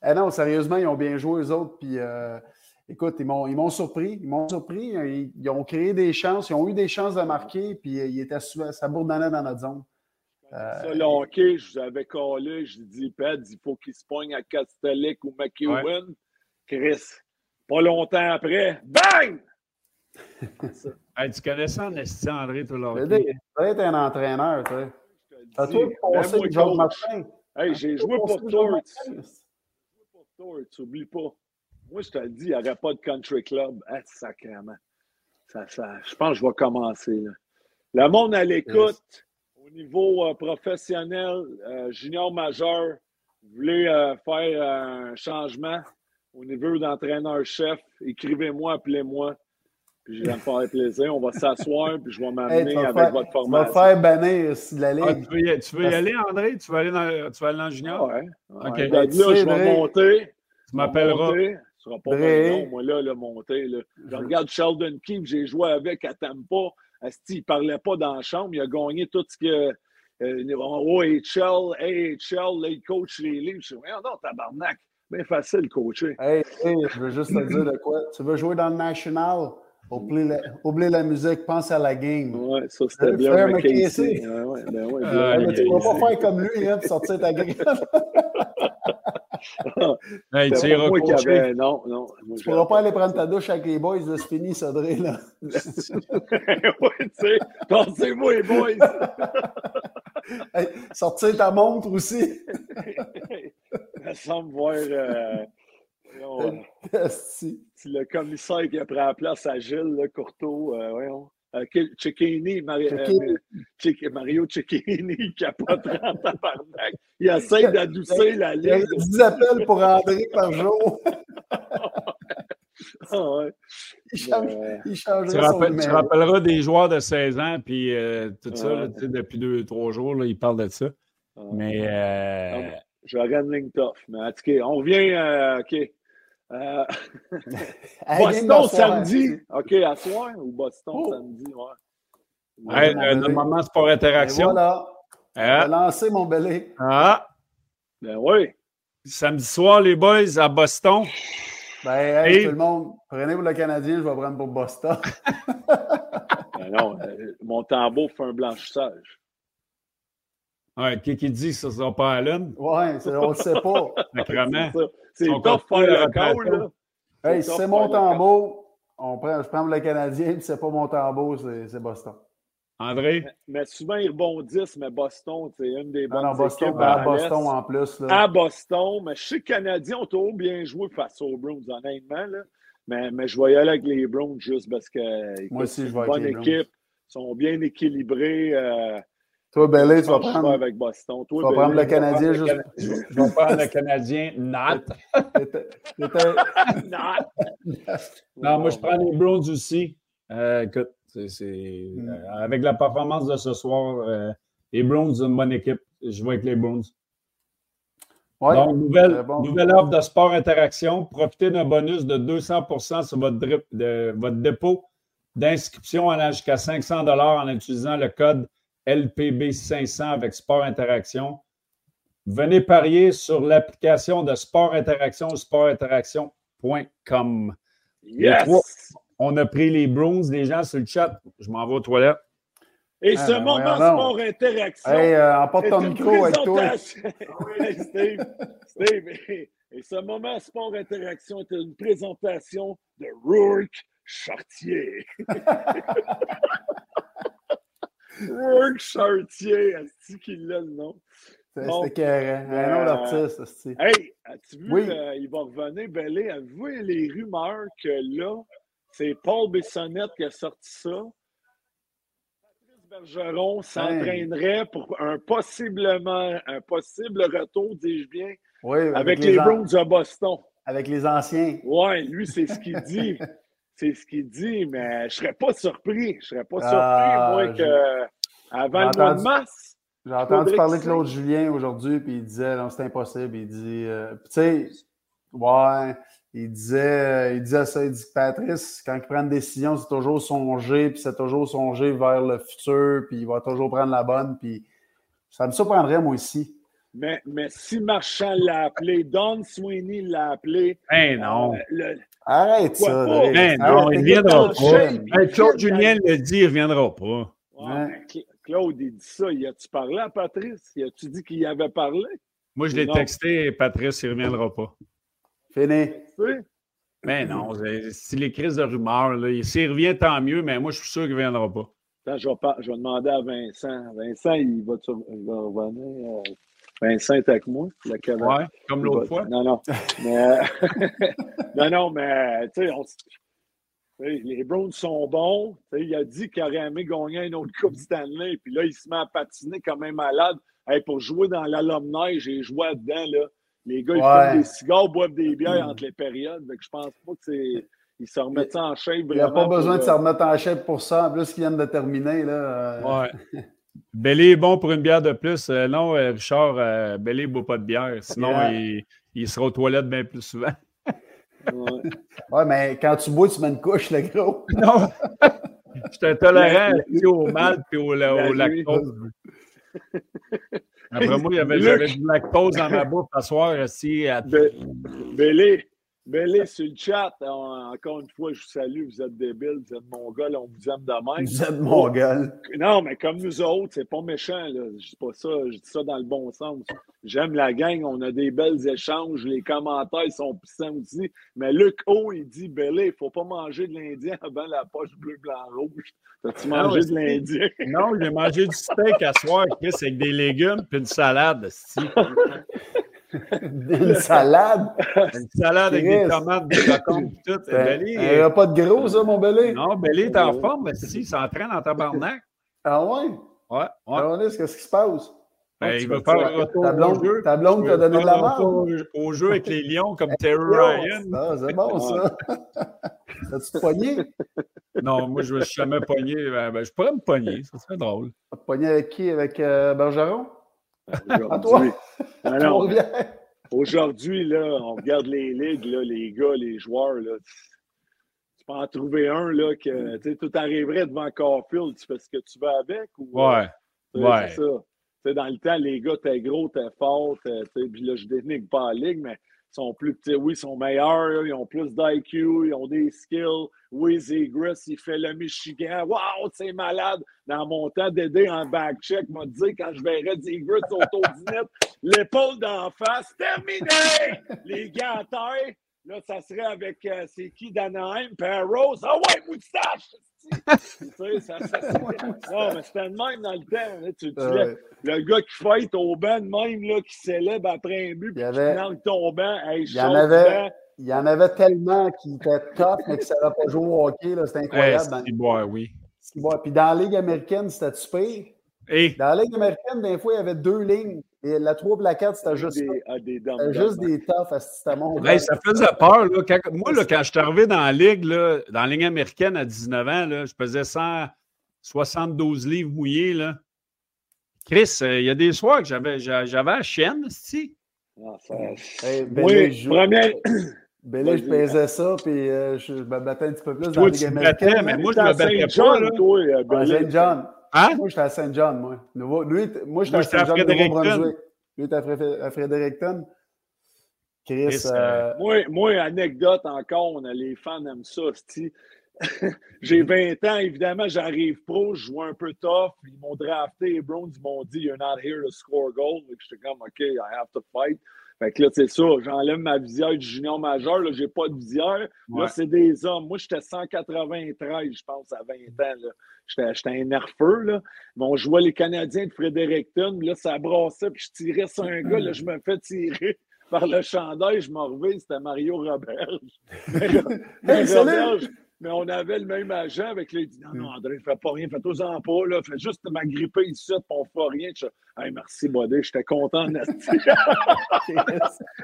eh non, sérieusement, ils ont bien joué, eux autres. Puis, euh, écoute, ils m'ont surpris. Ils m'ont surpris. Ils, ont créé des chances. Ils ont eu des chances de marquer, puis euh, ils étaient, ça bourdonnait dans notre zone. Ça, le hockey, je vous avais collé, je dis, Ped, il faut qu'il se pogne à Castellic ou McEwen. Chris, pas longtemps après, bang! (laughs) tu connais ça en André, tout le Tu être un entraîneur, tu sais. T'as Martin. Hey, j'ai joué pour Torts. J'ai joué pour Torts, oublie pas. Moi, je te le dis, il n'y aurait pas de country club. Ah, sacrément. Ça, ça, je pense que je vais commencer. Là. Le monde à l'écoute, au niveau euh, professionnel, euh, junior majeur, vous voulez euh, faire un changement au niveau d'entraîneur-chef, écrivez-moi, appelez-moi. Puis je vais me faire plaisir. On va s'asseoir, puis je vais (laughs) m'amener avec votre formation. Tu vas faire bannir de la ligue. Ah, tu, veux y, aller, André? Tu veux aller dans, tu veux aller dans le junior? Ouais. OK. là, je vais monter. Tu m'appelleras. Ce sera pas long, moi, là, le monter. Là. Je regarde Sheldon Keefe, j'ai joué avec à Tampa. Asti, il ne parlait pas dans la chambre, il a gagné tout ce que. Euh, OHL, AHL, là, il coach les livres. Je dis, non, tabarnak, bien facile coacher. Hey, hey, je veux juste te dire de quoi. Tu veux jouer dans le National? Oublie la, oublie la musique, pense à la game. Ouais, ça c'était bien. Frère McCasey. McCasey. Ouais, ouais, ben ouais, Euh, tu ne vas pas faire comme lui, hein, pour sortir ta graine. (laughs) Hey, moi qui avait. Non, non. Moi, Tu ne pourras pas aller prendre ta douche avec les boys, là, c'est fini, ça, Dre, là. (laughs) oui, tu sais. Pensez-moi, les boys. Hey, sortir ta montre aussi. (laughs) Ça semble voir. euh, voyons, euh, le commissaire qui a pris la place à Gilles là, Courteau. Euh, voyons. Euh, Cecchini, euh, Mario Cecchini, (laughs) qui a pas 30 tabarnak. Il essaie d'adoucir la Il y a ligne. 10 appels pour André par jour. (laughs) Ah, ouais. Il, change, Euh, il Tu, rappelles- tu rappelleras des joueurs de 16 ans, puis euh, tout ça, là, tu sais, depuis deux, trois jours, là, ils parlent de ça. Mais euh, Non, J'aurais une ligne tough. Mais en tout cas, on revient. euh, OK. Euh, (laughs) Boston samedi. OK, à soir ou Boston Oh. samedi? Ouais. hey, euh, le moment sport Et interaction. voilà. On Ah, va lancer mon belé. ah, Ben oui. samedi soir, les boys, à Boston. Ben, hey, Et- tout le monde, prenez pour le Canadien, je vais prendre pour Boston. (laughs) Ben non, euh, mon tambour fait un blanchissage. Ouais, qui, qui dit que ça ne sera pas Allen? Ouais, on ne sait pas. (laughs) C'est On compte faire le call, là. Hey, C'est si c'est tough mon tambour, on prend, je prends le Canadien, puis c'est pas mon tambour, c'est Boston. André? Mais souvent, ils rebondissent, mais Boston, c'est une des bonnes non, Boston, équipes à Boston en plus. Là. À Boston, mais je sais que les Canadiens ont toujours bien joué face aux Browns, honnêtement. Là. Mais, mais je vais y aller avec les Browns juste parce que c'est une bonne équipe. Ils sont bien équilibrés. Euh, Toi, Belé, tu vas prendre, avec Boston. tu Toi, vas prendre le Canadien Je vais juste. Je vais prendre le Canadien t'étais- (laughs) Non. Moi, je prends les Browns aussi. Euh, écoute, c'est, c'est, Mm. euh, avec la performance de ce soir, euh, les Browns, une bonne équipe. Je vais avec les Browns. Ouais, Donc, nouvelle, très bon. nouvelle offre de sport interaction. Profitez d'un bonus de 200% sur votre, drip- de, votre dépôt d'inscription allant jusqu'à 500 en utilisant le code LPB500 avec sport interaction. Venez parier sur l'application de sport interaction sportinteraction.com. Yes! trois. On a pris les Browns, les gens sur le chat. Je m'en vais aux toilettes. Et Ah, ce ben moment sport interaction. Hey, euh, emporte est ton une micro avec toi. (laughs) Hey, Steve, Steve, et, et ce moment sport interaction est une présentation de Rourke Chartier. (laughs) Rourke Chartier, est-ce qu'il a le nom? C'était carré. Un nom Euh, d'artiste, esti. Hey, as-tu vu, Oui. euh, il va revenir, Bellé, avez-vous les rumeurs que là, c'est Paul Bissonnette qui a sorti ça? Patrice Bergeron s'entraînerait pour un possiblement, un possible retour, dis-je bien, Oui, avec, les an- Browns de Boston. Avec les anciens. Ouais, lui, c'est ce qu'il dit. (laughs) c'est ce qu'il dit, mais je serais pas surpris. Je serais pas surpris, Ah, moi, je- que avant le mois de mars. J'ai entendu parler de Claude Julien aujourd'hui, puis il disait, non, c'est impossible. Il dit, euh, tu sais, ouais, il disait, il disait ça, il dit que Patrice, quand il prend une décision, c'est toujours songer, puis c'est toujours songer vers le futur, puis il va toujours prendre la bonne, puis ça me surprendrait, moi aussi. Mais, mais si Marchand l'a appelé, Don Sweeney l'a appelé. Ben non. euh, le- Arrête ça, pas? Ben Arrête, non, il t'écoutes viendra pas. Hey, Claude Julien le dit, il ne reviendra pas. Ouais, Claude, il dit ça. Y a-tu parlé à Patrice? Y a-tu dit qu'il y avait parlé? Moi, je l'ai texté, Patrice, il ne reviendra pas. Fini. Mais non, c'est les crises de rumeurs. S'il revient, tant mieux, mais moi, je suis sûr qu'il ne reviendra pas. Attends, je vais, pas- je vais demander à Vincent. Vincent, il va, il va revenir. Euh, Vincent est avec moi. Le Québec. Ouais, comme l'autre fois. Non, non. Mais, (laughs) non, non, mais tu sais, on s- tu sais, les Browns sont bons. Tu sais, il a dit qu'il aurait aimé gagner une autre Coupe Stanley. Puis là, il se met à patiner comme un malade. Hey, pour jouer dans l'alumni, j'ai joué dedans. Là. Les gars, ils Ouais. fument des cigares, boivent des bières entre les périodes. Que je pense pas que c'est. Ils se remettent ça en shape Il n'y a pas besoin pour, de se euh, remettre en chef pour ça. En plus, qu'ils viennent de terminer. Là, euh, Ouais. (laughs) Bellé est bon pour une bière de plus. Euh, non, euh, Richard, euh, Bellé ne boit pas de bière. Sinon, Yeah. il, il sera aux toilettes bien plus souvent. ouais. ouais, mais quand tu bois, tu mets une couche, le gros. (laughs) Non! Je suis intolérant tu sais, au mal et au, La au lactose. (laughs) Après moi, il y avait, Luc. j'avais du lactose dans ma bouffe à soir. Si, à... Be- Bellé sur le chat, encore une fois, je vous salue, vous êtes débiles, vous êtes mongols, on vous aime de même. Vous êtes mongols. Non, mais comme nous autres, c'est pas méchant, là. Je dis pas ça, je dis ça dans le bon sens. J'aime la gang, on a des belles échanges, les commentaires sont puissants aussi. Mais Luc O, il dit il faut pas manger de l'Indien avant la poche bleu, blanc, rouge. T'as-tu Ah mangé de l'Indien? Non, j'ai mangé du steak à soir, Chris, avec des légumes puis une salade. (laughs) (laughs) Une salade? Une salade avec des tomates, des cocombes, (laughs) tout. Il Belly, n'y a pas de gros, ça, mon belé? non, Belly est en forme, mais si, il s'entraîne en tabarnak. Ah ouais? Ouais, ouais. Ah, Qu'est-ce qui se passe? Ben, il veut faire un retour Ta au blonde, jeu. ta blonde t'a donné de la marde? au- Au jeu avec les lions comme Terry Ryan. Ah, c'est bon, ça. (laughs) T'as-tu te pogné? Non, moi, je me suis jamais pogné. Ben, ben, je pourrais me pogner, ça serait drôle. Pogné avec qui? Avec euh, Bergeron? Aujourd'hui. (laughs) Aujourd'hui, là, on regarde les ligues, là, les gars, les joueurs, là. Tu peux en trouver un, là, que, tu sais, tout arriverait devant Caulfield, tu fais ce que tu veux avec ou. Ouais. Tu sais, Ouais. C'est ça. Tu dans le temps, les gars, t'es gros, t'es fort, tu puis là, je dénigre pas la ligue, mais sont plus petits. Oui, ils sont meilleurs, ils ont plus d'IQ, ils ont des skills. Oui, Zegris, il fait le Michigan. Wow, c'est malade. Dans mon temps d'aider en back-check, m'a dit quand je verrais Zegris du net, l'épaule d'en face, terminé! Les gars à terre, là, ça serait avec, euh, c'est qui, d'Anaheim? Rose. Ah ouais, moustache! (laughs) tu sais, ça, ça, ça- non, mais c'était de même dans le temps. là. Tu, tu Ah ouais. le gars qui fight au banc de même, là, qui célèbre après un but, Il puis qui avait- banc, hey, Il y en avait- le. Il y en avait tellement qui étaient tough, mais qui ne savaient pas jouer au hockey. là. C'était incroyable. dans- c'est bon, oui. Puis dans la Ligue américaine, c'était super. Dans la Ligue américaine, des fois, il y avait deux lignes. Et la 3 et la 4, c'était juste, Des, ah, des dom c'était juste des toughs à Hey, ça faisait peur. Là, quand- moi, là, quand je suis arrivé dans la ligue, là, dans la ligue américaine à 19 ans, là, je pesais 172 livres mouillés. Là. Chris, euh, il y a des soirs que j'avais, j'a- j'avais la chienne, si. Ah, ça- Hey, Oui, je. Bellé, je pesais ça, puis euh, je, je me battais un petit peu plus dans Toi, la Ligue américaine. mais là. moi, je à me battais pas. Là. toi, À. Hein? Moi, j'étais à Saint-John, moi. Nouveau- Lui, t- moi, j'étais Moi, à Saint-John, Fredericton. Nouveau-Brunswick. Lui, était à, Fré- à Fredericton. Chris, Chris, euh, Moi, moi, anecdote encore, on a les fans aiment ça. (laughs) J'ai 20 ans, évidemment, j'arrive pro, je joue un peu tough. Ils m'ont drafté, les Browns ils m'ont dit You're not here to score goal. J'étais comme OK, I have to fight. Fait que là, c'est ça, j'enlève ma visière du junior majeur, là, j'ai pas de visière. Ouais. Là, c'est des hommes. Moi, j'étais 193, je pense, à 20 ans. là. J'étais j'étais un nerfeux, là. Mais on jouait les Canadiens de Fredericton. Là, ça brassait, puis je tirais sur un gars. Là, je me fais tirer (laughs) par le chandail. Je m'en reviens, c'était Mario Roberge. (laughs) Hey! Roberge, mais on avait le même agent avec lui. Il dit Non, non, André, fais pas rien, fais-toi-en pas. Là. Fais juste m'agripper ici, puis on fera rien. Je hey, merci, Bodé, j'étais content, (laughs) Nasty.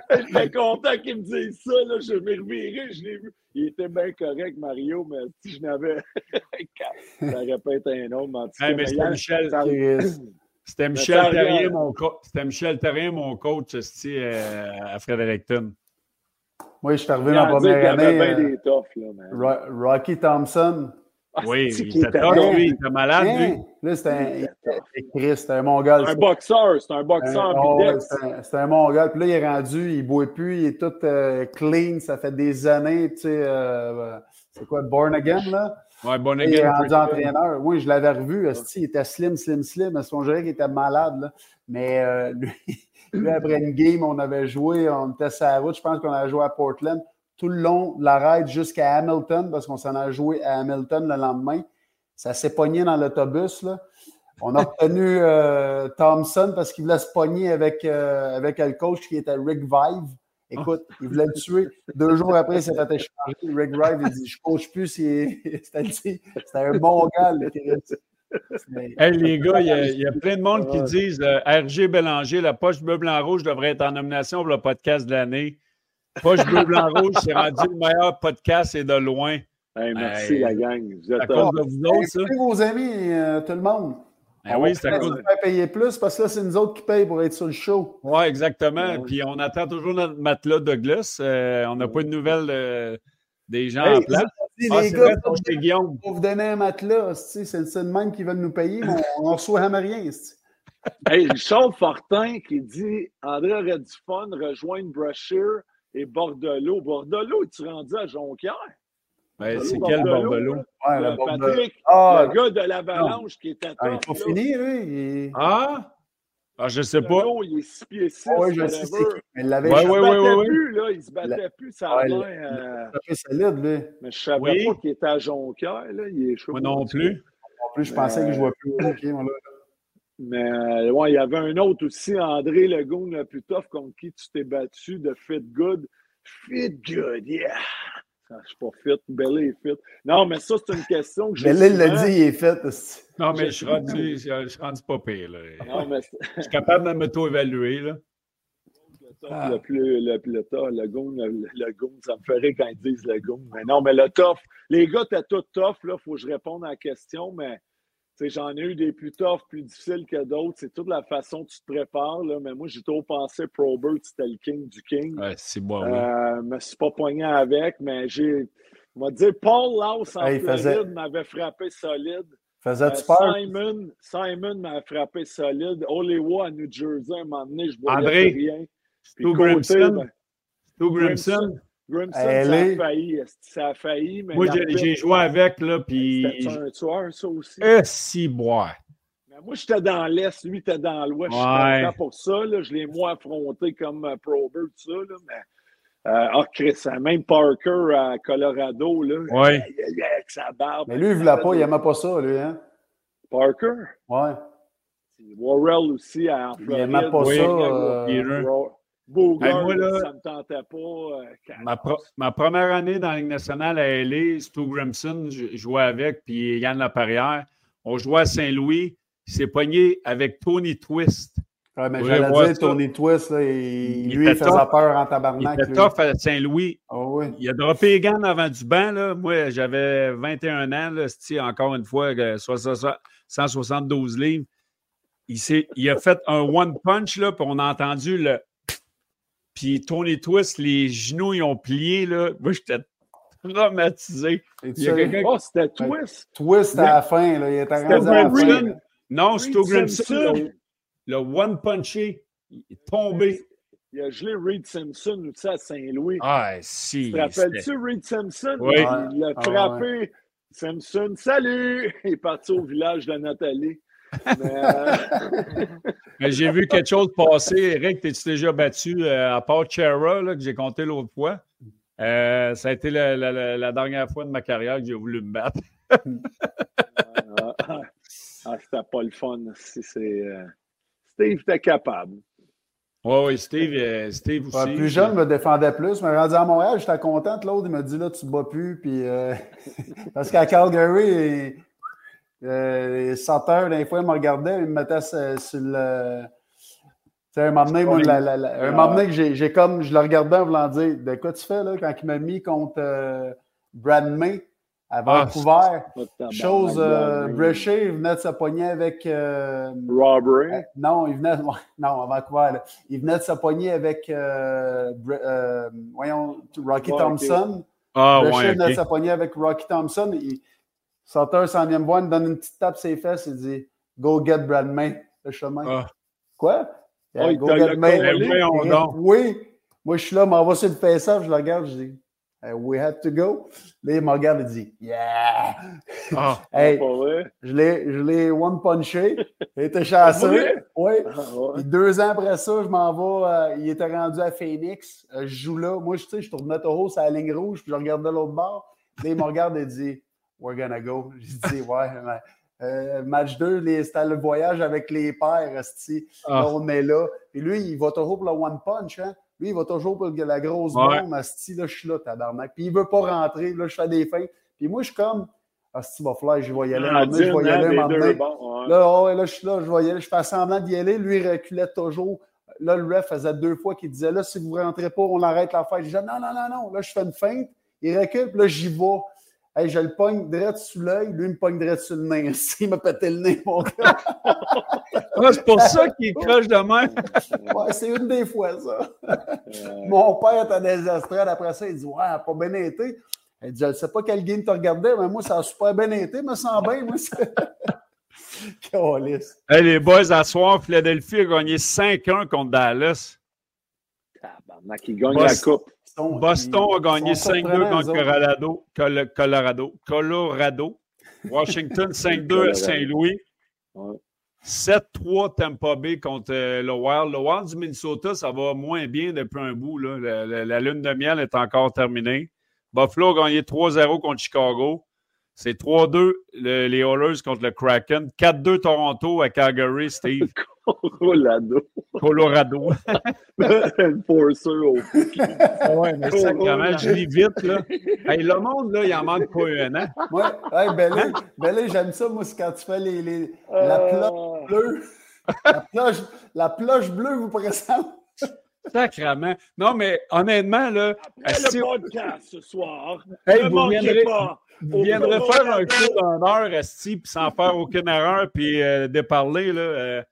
J'étais content qu'il me dise ça. Là. Je m'ai reviré, je l'ai vu. Il était bien correct, Mario, mais si je n'avais. (laughs) ça aurait pas été un autre. mais en tout cas, Hey, mais c'était Michel, c'était Michel. Terrien, mon coach. C'était Michel Terrien, mon coach, euh, à Fredericton. Moi, je suis arrivé il dans en la première avait bien année. des toughs, là, mais... euh, Ro- Rocky Thompson. Ah, Oui, il était tough, lui. Il était malade, lui. Hein? Là, c'était un, Chris, c'était un mongol. Un boxeur, c'est un boxeur oh, c'est un- c'est un mongol. Puis là, il est rendu, il ne boit plus, il est tout euh, clean. Ça fait des années, tu sais. euh, c'est quoi, Born Again, là? Ouais, bon Il est again. rendu entraîneur. Oui, je l'avais revu. il était slim, slim, slim. Est-ce qu'on dirait qu'il était malade, là? Mais euh, lui, lui, après une game, on avait joué, on était sur la route. Je pense qu'on avait joué à Portland tout le long de la ride jusqu'à Hamilton parce qu'on s'en a joué à Hamilton le lendemain. Ça s'est pogné dans l'autobus. On a retenu euh, Thompson parce qu'il voulait se pogner avec, euh, avec le coach qui était Rick Vive. Écoute, il voulait le tuer. Deux jours après, il s'est fait. Rick Vive, il dit Je coach plus. c'était (laughs) un bon gars. Hey, les gars, il y, a, il y a plein de monde qui disent euh, RG Bélanger, la poche bleu, blanc, rouge devrait être en nomination pour le podcast de l'année. Poche bleu, blanc, rouge, c'est (laughs) rendu le meilleur podcast et de loin. Hey, merci, Hey. la gang. Vous À êtes cause de vous autres, ça? Vos amis, euh, tout le monde. Ben On oui, c'est à cause. se faire payer plus parce que là, c'est nous autres qui payent pour être sur le show. Oui, exactement. Ouais. Puis on attend toujours notre matelas Douglas. Euh, on n'a pas de nouvelles euh, des gens Hey, en place. Les Ah, c'est gars, vrai, Guillaume. vous donner un matelas, c'est c'est de même qu'ils veulent nous payer, mais on ne reçoit jamais rien. Hey, Richard Fortin qui dit André aurait du fun, rejoindre Brashear et Bordelot. Bordelot, es-tu rendu à Jonquière? Ben, c'est quel Bordelot? Ouais, Le le Bordelot. Patrick, Ah, le gars de l'Avalanche qui était Ah, il n'est pas fini, lui. Il... Ah? Ah, je sais pas. Il est 6 pieds 6. Ah oui, je sais il l'avait Ouais, il ouais, se ouais, battait ouais, plus, là. Il se battait plus, ça a Ouais, euh, tapé solide, lui. Mais je savais Oui. pas qu'il était à Jonquière, là. Il est chaud. Moi non plus. En plus, je pensais qu'il jouait plus. Ok, moi, là. Mais euh, ouais, il y avait un autre aussi, André Legault, le plus tough, contre qui tu t'es battu de Fit Good. Fit Good, yeah! Ah, Je suis pas fit, est fit. Non, mais ça, c'est une question que j'ai. Là, il l'a souvent. dit, il est c'est- Non, mais je suis rendu, je suis rendu pas pire. Là. Non, mais c'est- Je suis capable de m'auto-évaluer. là. le tough, le plus, le, le, le goon, le, le goon, ça me ferait quand ils disent le goon. Mais non, mais le tough, les gars, t'es tout tough, là, faut que je réponde à la question, mais j'en ai eu des plus tough, plus difficiles que d'autres. C'est toute la façon dont tu te prépares, là. Mais moi, j'ai toujours pensé Probert, c'était le king du king. Ouais, c'est bon. oui. Euh, je me suis pas poigné avec, mais j'ai. On va dire, Paul Laus en il Floride faisait- m'avait frappé solide. Faisais-tu Euh, peur? Simon, Simon m'a frappé solide. Olewa à New Jersey, un moment donné, je voyais André, plus rien. Puis Stu Grimson. ben, Stu Grimson. Grimson, Elle ça a est- failli. Ça a failli, mais. Moi, j'ai- joué avec, là, puis. C'était un tueur, ça aussi? Eh, si, boire. Mais moi, j'étais dans l'Est, lui, était dans l'Ouest. Je suis Ouais. content pour ça. Là. Je l'ai moins affronté comme euh, Probert, tout ça. Là. Mais, euh, ah, Chris, hein, même Parker à Colorado, là, Ouais. aïe, aïe, avec sa barbe. Mais lui, il voulait pas, il aimait pas ça, lui, hein? Parker? Ouais. Warrell aussi à en Il Floride. aimait pas Oui. ça. euh, Bogart, Hey, moi, là, ça me tentait pas. euh, Ma, pro- ma première année dans la Ligue nationale à LA, Stu Grimson, je jouais avec, puis Yann Laperrière. On jouait à Saint-Louis. Il s'est pogné avec Tony Twist. Ouais, mais Oui, j'allais dire, ça. Tony Twist, là, il- Il lui, il était faisait tough. peur en Il tabarnak. était lui. tough à Saint-Louis. Ah oui. Il a droppé les gants avant du banc. Là. Moi, j'avais 21 ans. Là, encore une fois, euh, 60 172 livres. Il, s'est- il a fait un one punch, là, puis on a entendu le. Puis Tony Twist, les genoux, ils ont plié. Là. Moi, j'étais traumatisé. Et Il y a tu sais, quelqu'un Oh, c'était Twist. Twist à la fin, là, il était C'était rendu à la fin. Non, Simpson. le, one punché, il est tombé. Il a gelé Reed Simpson aussi à Saint-Louis. Ah, si. Tu te rappelles-tu Reed Simpson? Oui. Il l'a Ah, frappé. Simpson, salut! Il est parti au village de Nathalie. Mais, euh, (laughs) J'ai vu quelque chose passer. Eric, t'es-tu déjà battu euh, à part Chera, là, que j'ai compté l'autre fois? Euh, ça a été la, la- la- la dernière fois de ma carrière que j'ai voulu me battre. (laughs) ah, ah, c'était pas le fun. Si c'est, euh, Steve était capable. Oui, oui, Steve, euh, Steve aussi. Ouais, plus jeune, me défendait plus. Mais rendu à Montréal, j'étais contente. L'autre, il m'a dit là, tu te bats plus. Puis, euh, (laughs) Parce qu'à Calgary, il- euh, les des fois, ils me regardaient, ils me mettaient sur, le. Tu sais, un moment donné, moi, la- la- la- un moment donné que j'ai comme, je le regardais en voulant dire, de quoi tu fais là, quand il m'a mis contre euh, Brad May à Ah, Vancouver. Chose, euh. Brochet, il venait de se pogner avec. euh, Robbery. euh, Non, il venait, (laughs) non, à Vancouver, là. il venait de se pogner avec, euh, voyons, Rocky Thompson. Ah, chien ouais, venait de se pogner avec Rocky Thompson. Il, Sauter s'en vient me voir, il me donne une petite tape sur les fesses, il dit Go get Brad May. Le chemin. Ah. Quoi? Oh, il Go get voyons Et- donc. Oui. Moi, je suis là, m'en va sur le face-off, je le regarde, je dis Hey, We have to go. Là, il me regarde et dit Yeah! Ah, (laughs) Hey, je l'ai, je l'ai one-punché. Il était chassé. vrai? Oui. Ah, ouais. Deux ans après ça, je m'en vais. euh, il était rendu à Phoenix. Euh, je joue là. Moi, je, je tournais Toho sur la ligne rouge, puis je regardais l'autre bord. Là, il me regarde et dit We're gonna go. (laughs) J'ai dit Ouais. mais, euh, match 2, les- c'était le voyage avec les pères. Ah. On est là. Puis lui, il va toujours pour le one punch. Hein? Lui, il va toujours pour la grosse Ouais. bombe. Esti, là, je suis là, tabarnak. Puis il veut pas rentrer. Là, je fais des fins. Puis moi, je suis comme Asti, va falloir, je vais y aller. donné, je vais y aller deux bons, ouais. Là, oh, là, je suis là, je voyais, je fais semblant d'y aller. Lui, il reculait toujours. Là, le ref faisait deux fois qu'il disait Là, si vous ne rentrez pas, on arrête la fête. Je disais Non, non, non, non. Là, je fais une feinte. Il recule, puis là, j'y vais. Hey, je le pogne direct sous l'œil. Lui, il me pogne direct sur le nez. (laughs) Il m'a pété le nez, mon gars. (laughs) Ah, c'est pour ça qu'il croche de même. (laughs) Ouais, c'est une des fois, ça. Mon père était estrades. Après ça, il dit Ouais, elle pas bien été. Il dit Je ne sais pas quel game tu regardais, mais moi, ça a super bien été. me sens bien. Moi. Hey, les boys, à soir, Philadelphie a gagné 5-1 contre Dallas. tabarnak, il gagne la coupe. Boston, a gagné 5-2 contre Colorado, Colorado. Colorado. Washington (laughs) 5-2 à Saint-Louis. 7-3 Tampa Bay contre euh, le Wild. Le Wild du Minnesota, ça va moins bien depuis un bout. La, la, lune de miel est encore terminée. Buffalo a gagné 3-0 contre Chicago. C'est 3-2 les Oilers contre le Kraken. 4-2 Toronto à Calgary, Steve. (laughs) Colorado. Colorado. (laughs) Enforcer au Ouais, mais ça, quand je lis vite, là? Hey, le monde, là, il en manque pas un, hein? Ouais, hey, Bellé, hein? Bellé j'aime ça, moi, c'est quand tu fais les, les la euh. ploche bleue. La ploche, la ploche bleue vous présente. Sacrement. Non, mais honnêtement, là. Après le podcast ce soir, hey, ne vous viendrez, pas. Vous viendrez faire un coup d'une heure, Esti, puis sans faire aucune erreur, puis euh, déparler, là. Euh,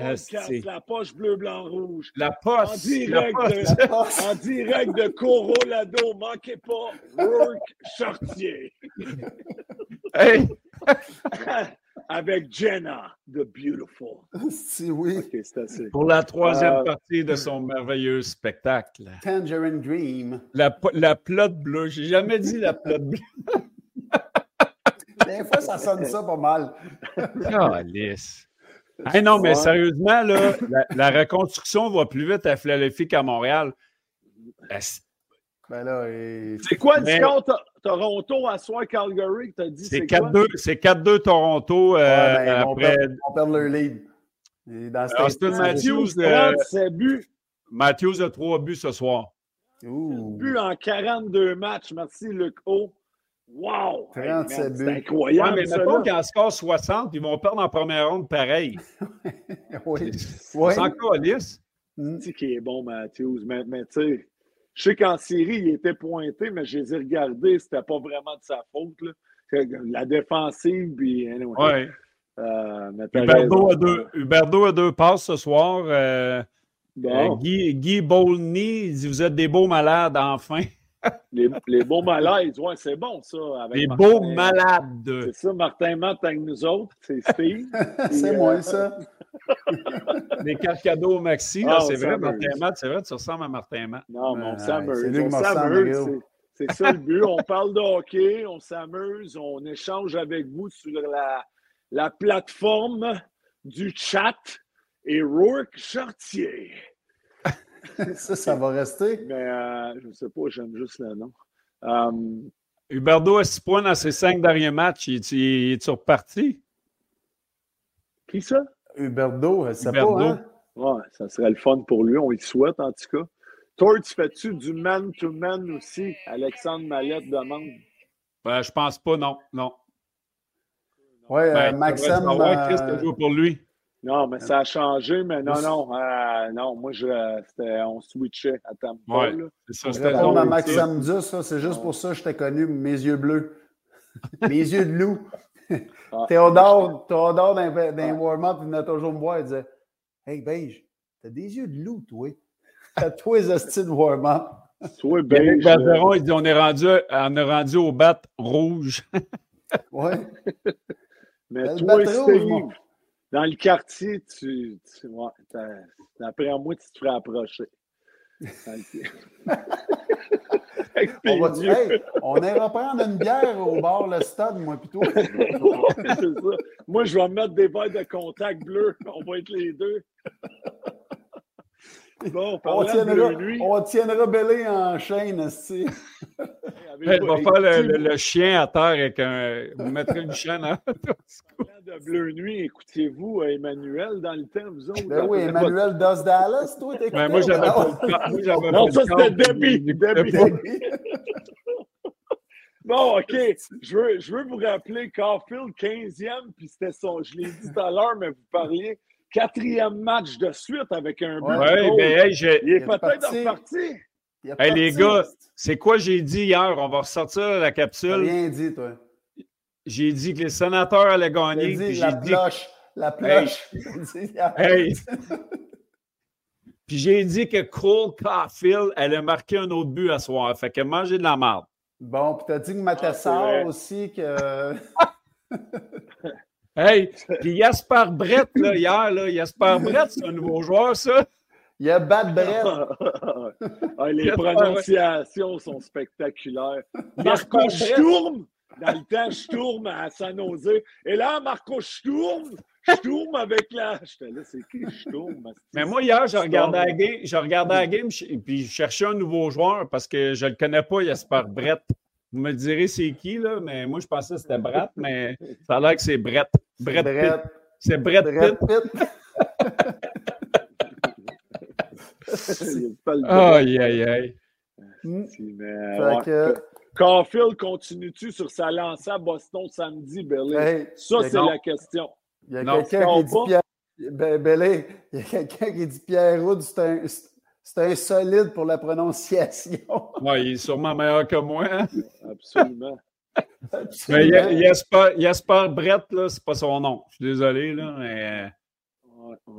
podcast, la poche bleu, blanc, rouge. La poche. En direct, de, en direct de Corolado. Manquez pas, Work Chartier. (laughs) Hey! (laughs) Avec Jenna, the Beautiful. Si oui. Pour la troisième euh, partie de son merveilleux spectacle. Tangerine Dream. La, la plotte bleue. J'ai jamais dit la plotte bleue. (laughs) Des fois, ça sonne ça pas mal. Oh, Alice. Hey, non, mais sérieusement, là, la, reconstruction va plus vite à Philadelphie qu'à Montréal. Ben là, C'est quoi le score Toronto à soir Calgary que tu as dit? C'est 4-2 Toronto euh, ouais, après. On perd leur lead. Dans Austin Matthews, euh, buts. Matthews a 3 buts ce soir. Ouh. buts en 42 matchs. Merci, Luc O. Wow! C'est incroyable. Ouais, mais mettons qu'en score 60, ils vont perdre en première ronde pareil. (laughs) oui. C'est encore lisse. Tu sais qui est bon, Matthews. Mais, mais tu sais, je sais qu'en série, il était pointé, mais je les ai regardés, c'était pas vraiment de sa faute. Là. La défensive, puis. Anyway. Ouais. Euh, Huberdo, a deux, Huberdo a deux passes ce soir. Euh, bon. euh, Guy, Guy Bolny dit Vous êtes des beaux malades, enfin (laughs) les, les, beaux malades, ouais, c'est bon ça. Avec les beaux malades. C'est ça, Martin Matt avec nous autres, c'est Steve. (laughs) c'est euh, moi ça. (laughs) les cadeaux Maxi, ah, c'est vrai, Martin Matt, c'est vrai, tu ressembles à Martin Matt. Non, mais on s'amuse. C'est ça le but. On parle de hockey, on s'amuse, on échange avec vous sur la, la plateforme du chat et Rourke Chartier. (laughs) ça, ça va rester. Mais euh, je ne sais pas, j'aime juste le nom. Um, Huberdo a 6 points dans ses cinq derniers matchs. Il, il est reparti? Qui ça? Huberdo, c'est pas, hein? Ouais, ça serait le fun pour lui. On y souhaite, en tout cas. Toi, tu fais-tu du man-to-man aussi? Alexandre Mallette demande. Ben, je pense pas, non. Non. Oui, euh, ben, Maxime. Euh... pour lui. Non, mais ça a changé, mais non, non. Euh, non, moi, je, on switchait à Tampa. Ouais, c'est ça. C'était à Maxime ça, c'est juste pour ça que je t'ai connu, mes yeux bleus. (laughs) mes yeux de loup. Ah. Théodore, Théodore dans, dans ah. warm-up, il venait toujours me voir et disait Hey, Beige, t'as des yeux de loup, toi. T'as toi les hosties de warm-up. Toi, Beige. Bergeron, il dit On est rendu, on est rendu au bat rouge. oui. (laughs) Mais toi, Steve, dans le quartier, tu, tu ouais, d'après moi, tu te ferais approcher. (laughs) on, va, hey, on ira prendre une bière au bord le stade, moi, plutôt. (laughs) Moi, je vais mettre des verres de contact bleu. On va être les deux. Bon, on, tiendra, on tiendra Bélé en chaîne, aussi. Elle va faire le, le, chien à terre avec un. Vous mettrez une chaîne à (laughs) de Bleu Nuit, écoutiez-vous euh, Emmanuel dans le temps, vous autres? Ben oui, Emmanuel Dos Dallas, toi, t'écoutes. Ben moi, j'avais pas Non, ça, c'était Debbie. Debbie. (laughs) Bon, OK. Je veux, je veux vous rappeler Carfield, 15e, puis c'était son. Je l'ai dit tout à l'heure, mais vous parliez quatrième match de suite avec un but. Oui, mais hey, Il est peut-être reparti. Hey, les gars, c'est quoi j'ai dit hier? On va ressortir la capsule. Rien dit, toi. J'ai dit que les sénateurs allaient gagner. (laughs) Dit, la ploche. La ploche. Hey. puis j'ai dit que Cole Caulfield allait marquer un autre but à soir. Fait que manger de la merde. Bon, puis t'as dit que Matassar ah, aussi que. (laughs) hey, puis Jasper Brett, là, hier, là, Jasper (laughs) Brett, c'est un nouveau joueur, ça. Il y a Bad Brett. (laughs) ah, les prononciations sont spectaculaires. Marco Sturm, dans le temps, Sturm à San Jose. Et là, Marco Sturm, Sturm avec la. J'étais là, c'est qui Sturm? Mais moi, hier, je regardais la game, je regardais la game et puis je cherchais un nouveau joueur parce que je ne le connais pas, Jasper Brett. Vous me direz c'est qui, là, mais moi, je pensais que c'était Brett, mais ça a l'air que c'est Brett. Brett, Brett. C'est Brett, Brett Pitt. aïe, aïe, aïe. Caulfield continue-tu sur sa lancée à Boston samedi, Belé? ça, c'est la question. Il y a quelqu'un qui dit Pierre... Ben, il y a quelqu'un qui dit Pierre Roud, c'est un, c'est un solide pour la prononciation. Oui, il est sûrement meilleur que moi. Hein? Absolument. Mais Jasper, Brett, là, c'est pas son nom. Je suis désolé, là, mais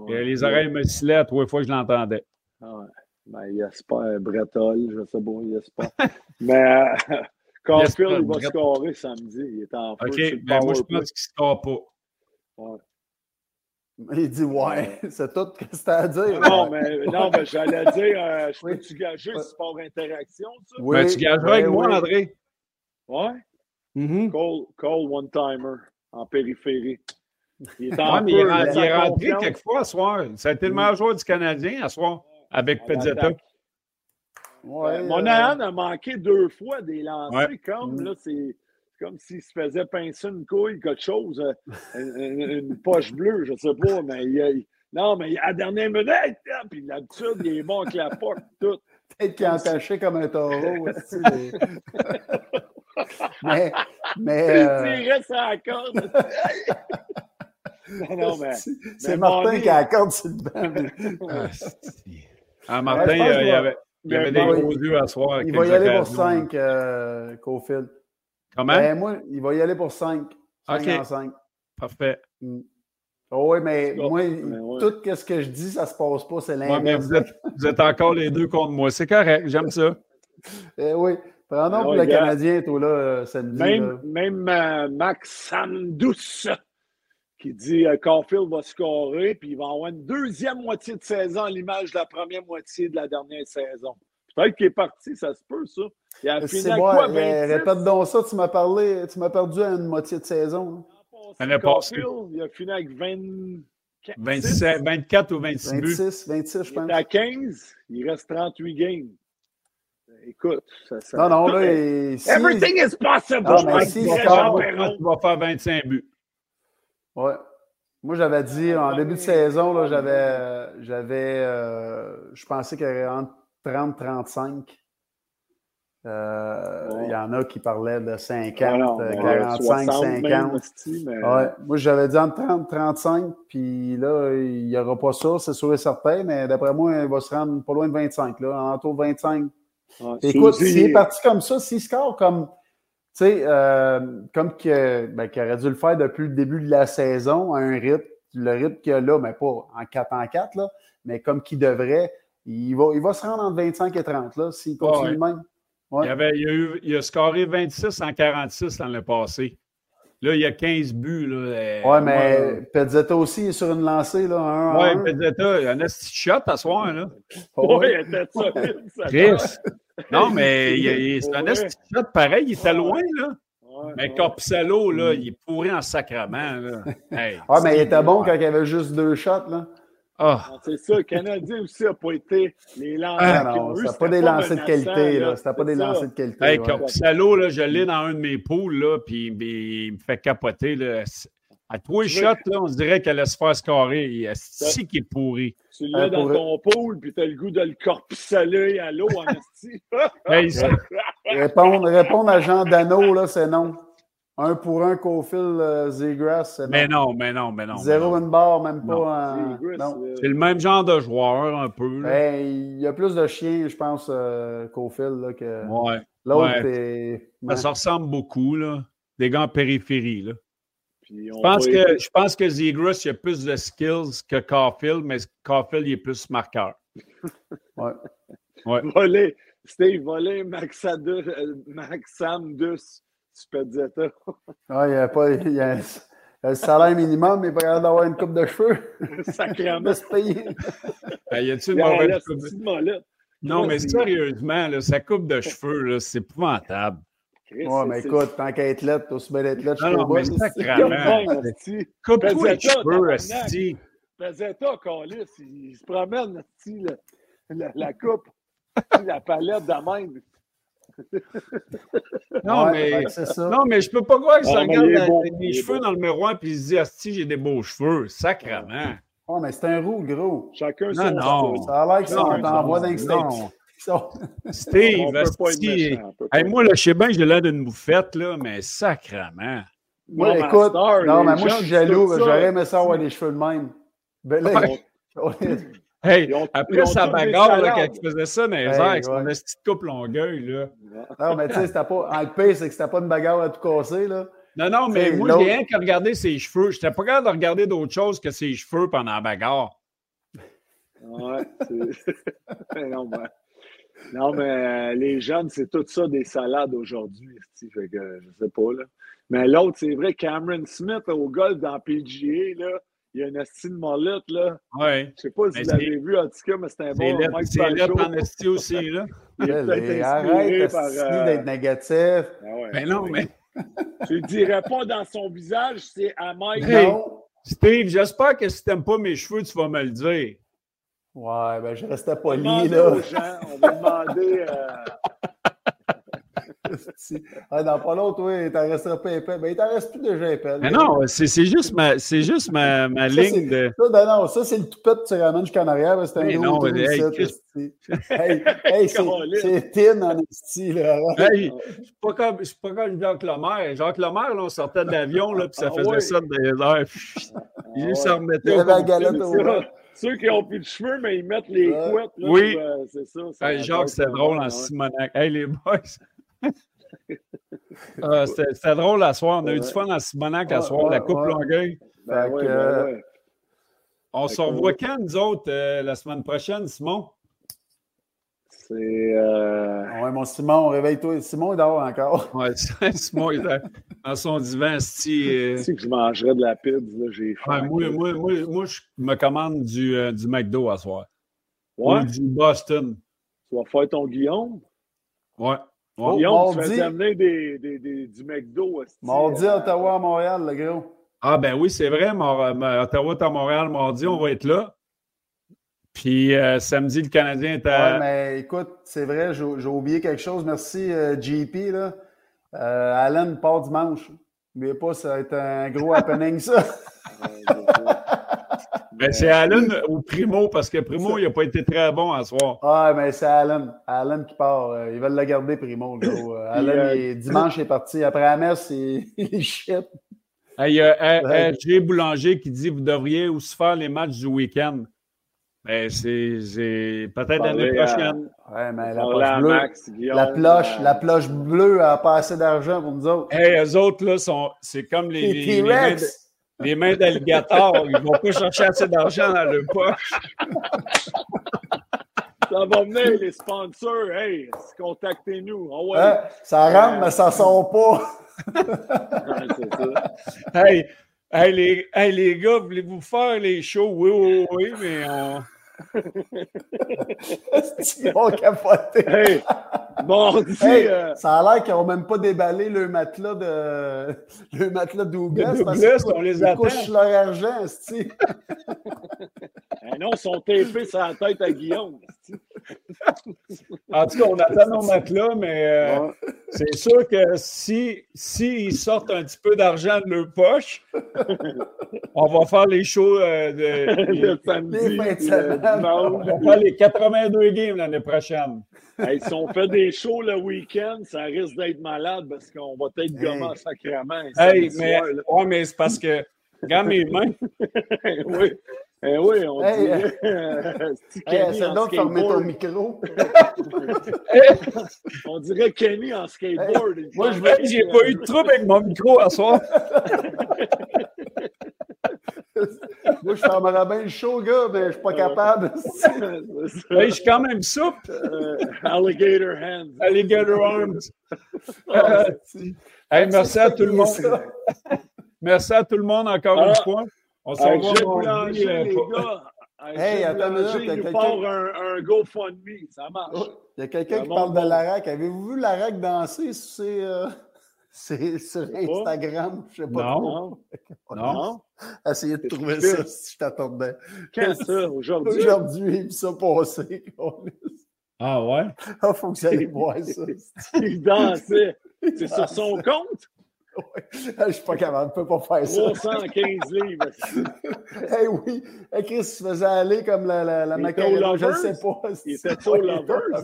les oreilles me sifflaient à trois fois que je l'entendais. Ah ouais. Ben, Jasper Brettol, je sais pas, Jasper. (laughs) mais euh, Caulfield, va scorer samedi. Il est en feu. OK, mais ben, moi, je pense qu'il ne score pas. Ouais. Il dit ouais, (laughs) c'est tout ce que c'était à dire. Non, mais, non, mais j'allais dire, euh, je peux-tu gager le sport interaction, ça? Oui, ben, tu gageras avec moi, André. Ouais? Mm-hmm. Cole, Cole One-Timer en périphérie. Il est, en ouais, il est, il est rentré quelquefois à soir. Ça a été le meilleur joueur du Canadien à soir avec Pezzetta. Ouais, Mon euh... a manqué deux fois des lancers, ouais. comme là, c'est comme s'il se faisait pincer une couille, quelque chose, euh, une, une, poche bleue, je ne sais pas, mais il, non, mais à la dernière minute, hein, puis l'habitude, il est bon avec la porte, tout. Peut-être qu'il est entaché comme un taureau aussi. (laughs) mais. mais euh... Il tirait sa corde. (laughs) non, non, mais. C'est Martin qui a la corde sur le banc. (laughs) ah, ah, Martin, il, y avait, il y avait des gros yeux à soir. Il va y aller pour 5, euh, Cofield. Comment? Ben, moi, il va y aller pour 5. 5 en 5. Parfait. Mm. Oh, oui, mais oh, moi, mais ouais. tout ce que je dis, ça ne se passe pas, c'est l'inverse. Ouais, mais vous êtes, vous êtes, encore les deux contre moi. C'est correct, j'aime ça. (laughs) eh oui. Prenons pour le Canadien, toi, là, euh, samedi. Même, là. même euh, Max Samdous qui dit euh, Caulfield va scorer, puis il va avoir une deuxième moitié de saison à l'image de la première moitié de la dernière saison. Peut-être qu'il est parti, ça se peut, ça. Il a fini moi, quoi, Répète donc ça, tu m'as parlé, tu m'as perdu à une moitié de saison. L'année passée. Il a fini avec 24, 27, 24 ou 26 26, buts. 26, je pense. Il est à 15, il reste 38 games. Écoute, ça, ça... Non, non, là, il... si... Everything is possible! Ah, mais si, il va faire 25 buts. Ouais. Moi, j'avais dit, en début de saison, là, j'avais, j'avais, euh, je pensais qu'il y avait entre 30-35. Euh, il y en a qui parlaient de 50, voilà, 45, 50. mais... ouais. Moi, j'avais dit entre 30 35, puis là, il n'y aura pas ça, c'est sûr et certain, mais d'après moi, il va se rendre pas loin de 25, là, en autour de 25. Ouais, Écoute, s'il est parti comme ça, s'il score comme, tu sais, euh, comme ben, qu'il aurait dû le faire depuis le début de la saison, à un rythme, le rythme qu'il a là, mais pas en 4 en 4, là, mais comme qu'il devrait, il va, il va se rendre entre 25 et 30, là, s'il continue ouais. même. Ouais. Il, avait, il, a eu, il, a scoré 26 en 46 l'année passée. Là, il y a 15 buts. Là, oui, mais ouais. Pezzetta aussi est sur une lancée. Oui, Pezzetta, il y a un petit shot à soir. Là. Oui, il était solide. Chris. Non, (laughs) mais c'est un petit shot pareil. Il était loin. là. Ouais, mais Corpusalo, là, il est pourri en sacrement. Là. (laughs) Hey, ah, mais il était bon quand il y avait juste deux shots. Là. Ah. C'est ça, le Canadien aussi n'a pas été les lancers. Ah, non, c'était pas des lancers de qualité. C'était pas des lancers de qualité. Hey, ouais. Salaud, là, je l'ai dans un de mes poules, là, puis il me fait capoter. Là. À trois shots, là, on dirait qu'elle laisse se faire scorer. Il est si qui est pourri. Tu l'as euh, dans ton pool, puis tu as le goût de le corpusaler à l'eau en (laughs) hey, (laughs) répondre, répondre à Jean Dano, là, c'est non. Un pour un Cofield euh, Zegras. Mais non, mais non, mais non. Zéro mais non. une barre, même non. pas. En... C'est le même genre de joueur, un peu. Ben, il y a plus de chiens, je pense, euh, Cofield, là, que ouais. l'autre. Ouais. Est... Ouais. Ça ressemble beaucoup, là. Des gars en périphérie, là. Je pense, que, je pense que Zegras, il a plus de skills que Caulfield, mais Caulfield, il est plus marqueur. (laughs) ouais. ouais. Voler, Steve, voler Maxam Dus. Tu peux dire ça. (laughs) Ah, il n'y a pas. Il y a, le salaire minimum, mais pas capable d'avoir une coupe de cheveux. (laughs) Sacrément. se payer. Ben, y a-tu une mauvaise. Non, mais sérieusement, là, sa coupe de cheveux, c'est épouvantable. Chris, Ouais, mais écoute, tant qu'à être lettre, t'as aussi bien être lettre Non, jusqu'au non, bout. mais (laughs) c'est- c'est sacrément. comme ça, esti. Coupe-toi les cheveux, esti. Faisait-toi, Calis, il se promène, esti, le- la, la coupe, la palette de même. Non, Ouais, mais... ben, c'est ça. Non, mais je peux pas croire que ça regarde beau, les cheveux beau. dans le miroir puis il se dit Asti, j'ai des beaux cheveux. Sacrement. Ouais, mais c'est un roux, gros. Chacun Non, son non. Ça a l'air qu'ils sont Non, en Steve, Hey, moi, là, je sais bien que j'ai l'air d'une bouffette, là, mais sacrement. Moi, Non, mais écoute, Star, non, mais moi, je suis jaloux. J'aurais aimé ça avoir les cheveux de même. Ben là, (laughs) Hey, ont- après sa bagarre, là, quand il faisait ça dans les Hey, airs avec son petite coupe longueuil, là. non, mais tu sais, c'était pas. En le pire, c'est que c'était pas une bagarre à tout casser, là. Non, non, mais moi, j'ai rien qu'à regarder ses cheveux. J'étais pas capable de regarder d'autre chose que ses cheveux pendant la bagarre. Ouais, c'est- (laughs) non, mais, non, mais euh, les jeunes, c'est tout ça des salades aujourd'hui. Fait que je sais pas, là. Mais l'autre, c'est vrai, Cameron Smith au golf dans PGA, là, il y a une esti de molette, là. Ouais. Je sais pas si Mais vous c'est- l'avez vu, en tout cas, mais c'était un C'est bon c'est Pacho. en esti aussi, là. (laughs) Il est inspiré Arrête par, euh, d'être négatif. ah ouais. Ben non, mais (laughs) Tu le dirais pas dans son visage, c'est à Mike. Hey. Steve, j'espère que si t'aimes pas mes cheveux, tu vas me le dire. Ouais, ben je restais poli, là. aux gens, on va demander. euh, (laughs) ah, dans pas longtemps, toi, il t'en restera pas épais. Ben, il t'en reste plus déjà épais. Mais non, c'est c'est juste ma, c'est juste ma, ma Ça, ligne de. Ça, ben non, ça, c'est le toupet que tu ramènes jusqu'en arrière. ben, C'est un Mais non, mais hey. Hey, hey, (laughs) c'est- thin en esti, là. (laughs) Hey, je suis pas comme, je suis pas comme Jacques Lemaire. Jacques Lemaire, là, on sortait de l'avion, là, puis ça Ah faisait ouais. ça dans les airs. Il ouais. s'en remettait Il y avait la galette au. Ceux qui n'ont plus de cheveux, mais ils mettent les Ouais. couettes. Là, Oui. euh, c'est ça. ça Hey, Jacques, c'était drôle en ouais. Simonac. Hey, les boys. (laughs) Ah, C'était drôle à soir. On a eu du fun en Simonac à Ouais, soir, la coupe ouais. Longueuil. Ben que, ben euh, ouais. On se revoit quand, nous autres, euh, la semaine prochaine, Simon? C'est. euh, Ouais, mon Simon, réveille-toi. Simon, il dort encore. (laughs) Ouais, Simon il est dans son divan, sti, euh, Tu sais que je mangerais de la pizza, là, j'ai faim. ouais, moi, moi, moi, moi, je me commande du, euh, du McDo à soir. Ouais, Ou du Boston. tu vas faire ton Guillaume? Ouais. ouais. Oh, Guillaume, tu mardi. vas t'amener des, des, des, du McDo. Mardi, euh, Ottawa, à Montréal, le gros. Ah, ben oui, c'est vrai. Ottawa est à Montréal mardi, on va être là. Puis euh, samedi, le Canadien est à. Ouais, mais écoute, c'est vrai, j'ai oublié quelque chose. Merci, euh, JP. Là. Euh, Alan part dimanche. N'oubliez pas, ça va être un gros happening, ça. (laughs) Ben, c'est Allen ou Primo, parce que Primo, il n'a pas été très bon à soir. Ah, mais c'est Alan. Alan qui part. Euh, Ils veulent le garder, Primo, Alan, euh, il est- dimanche, il est parti. Après la messe, il, (laughs) il shit. Il y a Jay Boulanger qui dit Vous devriez aussi faire les matchs du week-end. Ben, c'est peut-être l'année à- prochaine. Ouais, mais la poche bleue. Max, La ploche, euh, la ploche bleue a pas assez d'argent pour nous autres. Hey, eux autres, là, sont, c'est comme les, Les les, les mains, d'alligator. Ils vont pas chercher assez d'argent dans le poche. (laughs) Ça va venir, les sponsors. Hey, contactez-nous. Ah ouais. Hein? Ça rentre, mais ça sort pas. (laughs) Ouais, c'est ça. Hey, hey, les, hey, les gars, voulez-vous faire les shows? Oui, oui, oui, mais on. (laughs) Ils vont capoter. Hey, mardi, Hey, euh, ça a l'air qu'ils n'ont même pas déballé le matelas de (laughs) le matelas Douglas. De parce Douglas, qu'ils on les ils attend. couchent leur argent, hey, (laughs) non, ils sont tapés sur la tête à Guillaume. En tout cas, on attend nos matelas, mais euh, Ouais. c'est sûr que si, si ils sortent un petit peu d'argent de leur poche, (laughs) on va faire les shows euh, de. (laughs) samedi, de le semaine. On va faire les 82 games l'année prochaine. Hey, si on fait des shows le week-end, ça risque d'être malade parce qu'on va être gommé en sacrement. Hey, samedi mais, soir, là. ouais, mais c'est parce que, regarde mes mains. (laughs) oui. Eh oui, on Hey, dirait. euh, (laughs) c'est Hey, en donc fermer ton skateboard. micro. (laughs) On dirait Kenny en skateboard. Moi, je vais, j'ai pas eu de trouble avec mon micro à soir. (laughs) Moi, je fermerais bien le show, gars, mais je suis pas capable. Hey, je suis quand même souple. Euh, alligator hands. Alligator Arms. Hey, merci à tout le monde. Merci à tout le monde encore Ah. une fois. On s'en Hey, va euh, les gars. Hey, attends une minute, il part un, un GoFundMe. Ça marche. Oh, Il y a quelqu'un qui parle de l'ARAC. Avez-vous vu l'ARAC danser sur, ses, euh, (laughs) ses- sur Instagram? Je sais pas Non. Non. (laughs) Essayez de trouver ça si je t'attendais. Quand ça, aujourd'hui? Aujourd'hui, il ça passé. Ah ouais? Ah, faut que j'aille voir ça. (laughs) Il dansait. C'est sur son compte? Je suis pas capable, je peux pas faire ça. 315 livres. (laughs) Eh oui, Eh, Chris se faisait aller comme la, la, la macarena, je ne sais pas. Il était Ouais, Lovers.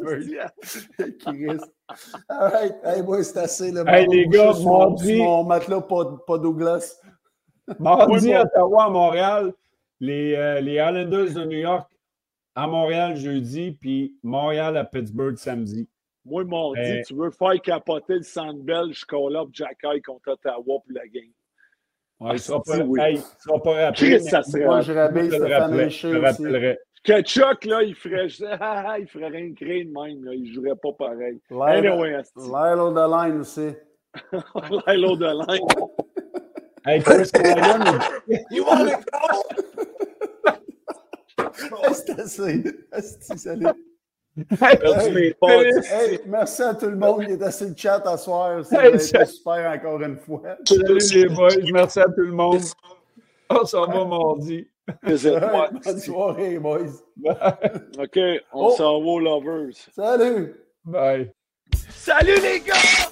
(laughs) Chris. All right. Hey, moi, c'est assez. Là. Hey, les gars, mardi- mon matelas, pas, pas Douglas. Mardi. Ottawa, à Montréal. Les, euh, les Islanders de New York à Montréal jeudi, puis Montréal à Pittsburgh samedi. Moi, dit, Eh. tu veux faire capoter le Sandbell, je call up Jacky contre Ottawa pour la game. Ouais, Ah, il ne sera, pas- oui. hey, il sera pas rappelé. Chris, ça serait. Moi, je rabais je Richer je rappellerai. Que Chuck, là, il ferait, sais, (laughs) ah, ah, il ferait rien de créer de même, là. Il jouerait pas pareil. Anyway, on the line aussi. (laughs) Lilo de line. Hey, Chris (laughs) Ryan, You want to C'est assez. Asti, Hey, merci à tout le monde qui était sur le chat à soir. Ça Hey, a ça- été super encore une fois. Salut les boys, merci à tout le monde. On s'en va mardi. Bonne soirée, boys. OK, on Oh. s'en va aux Lovers. Salut! Bye. Salut les gars!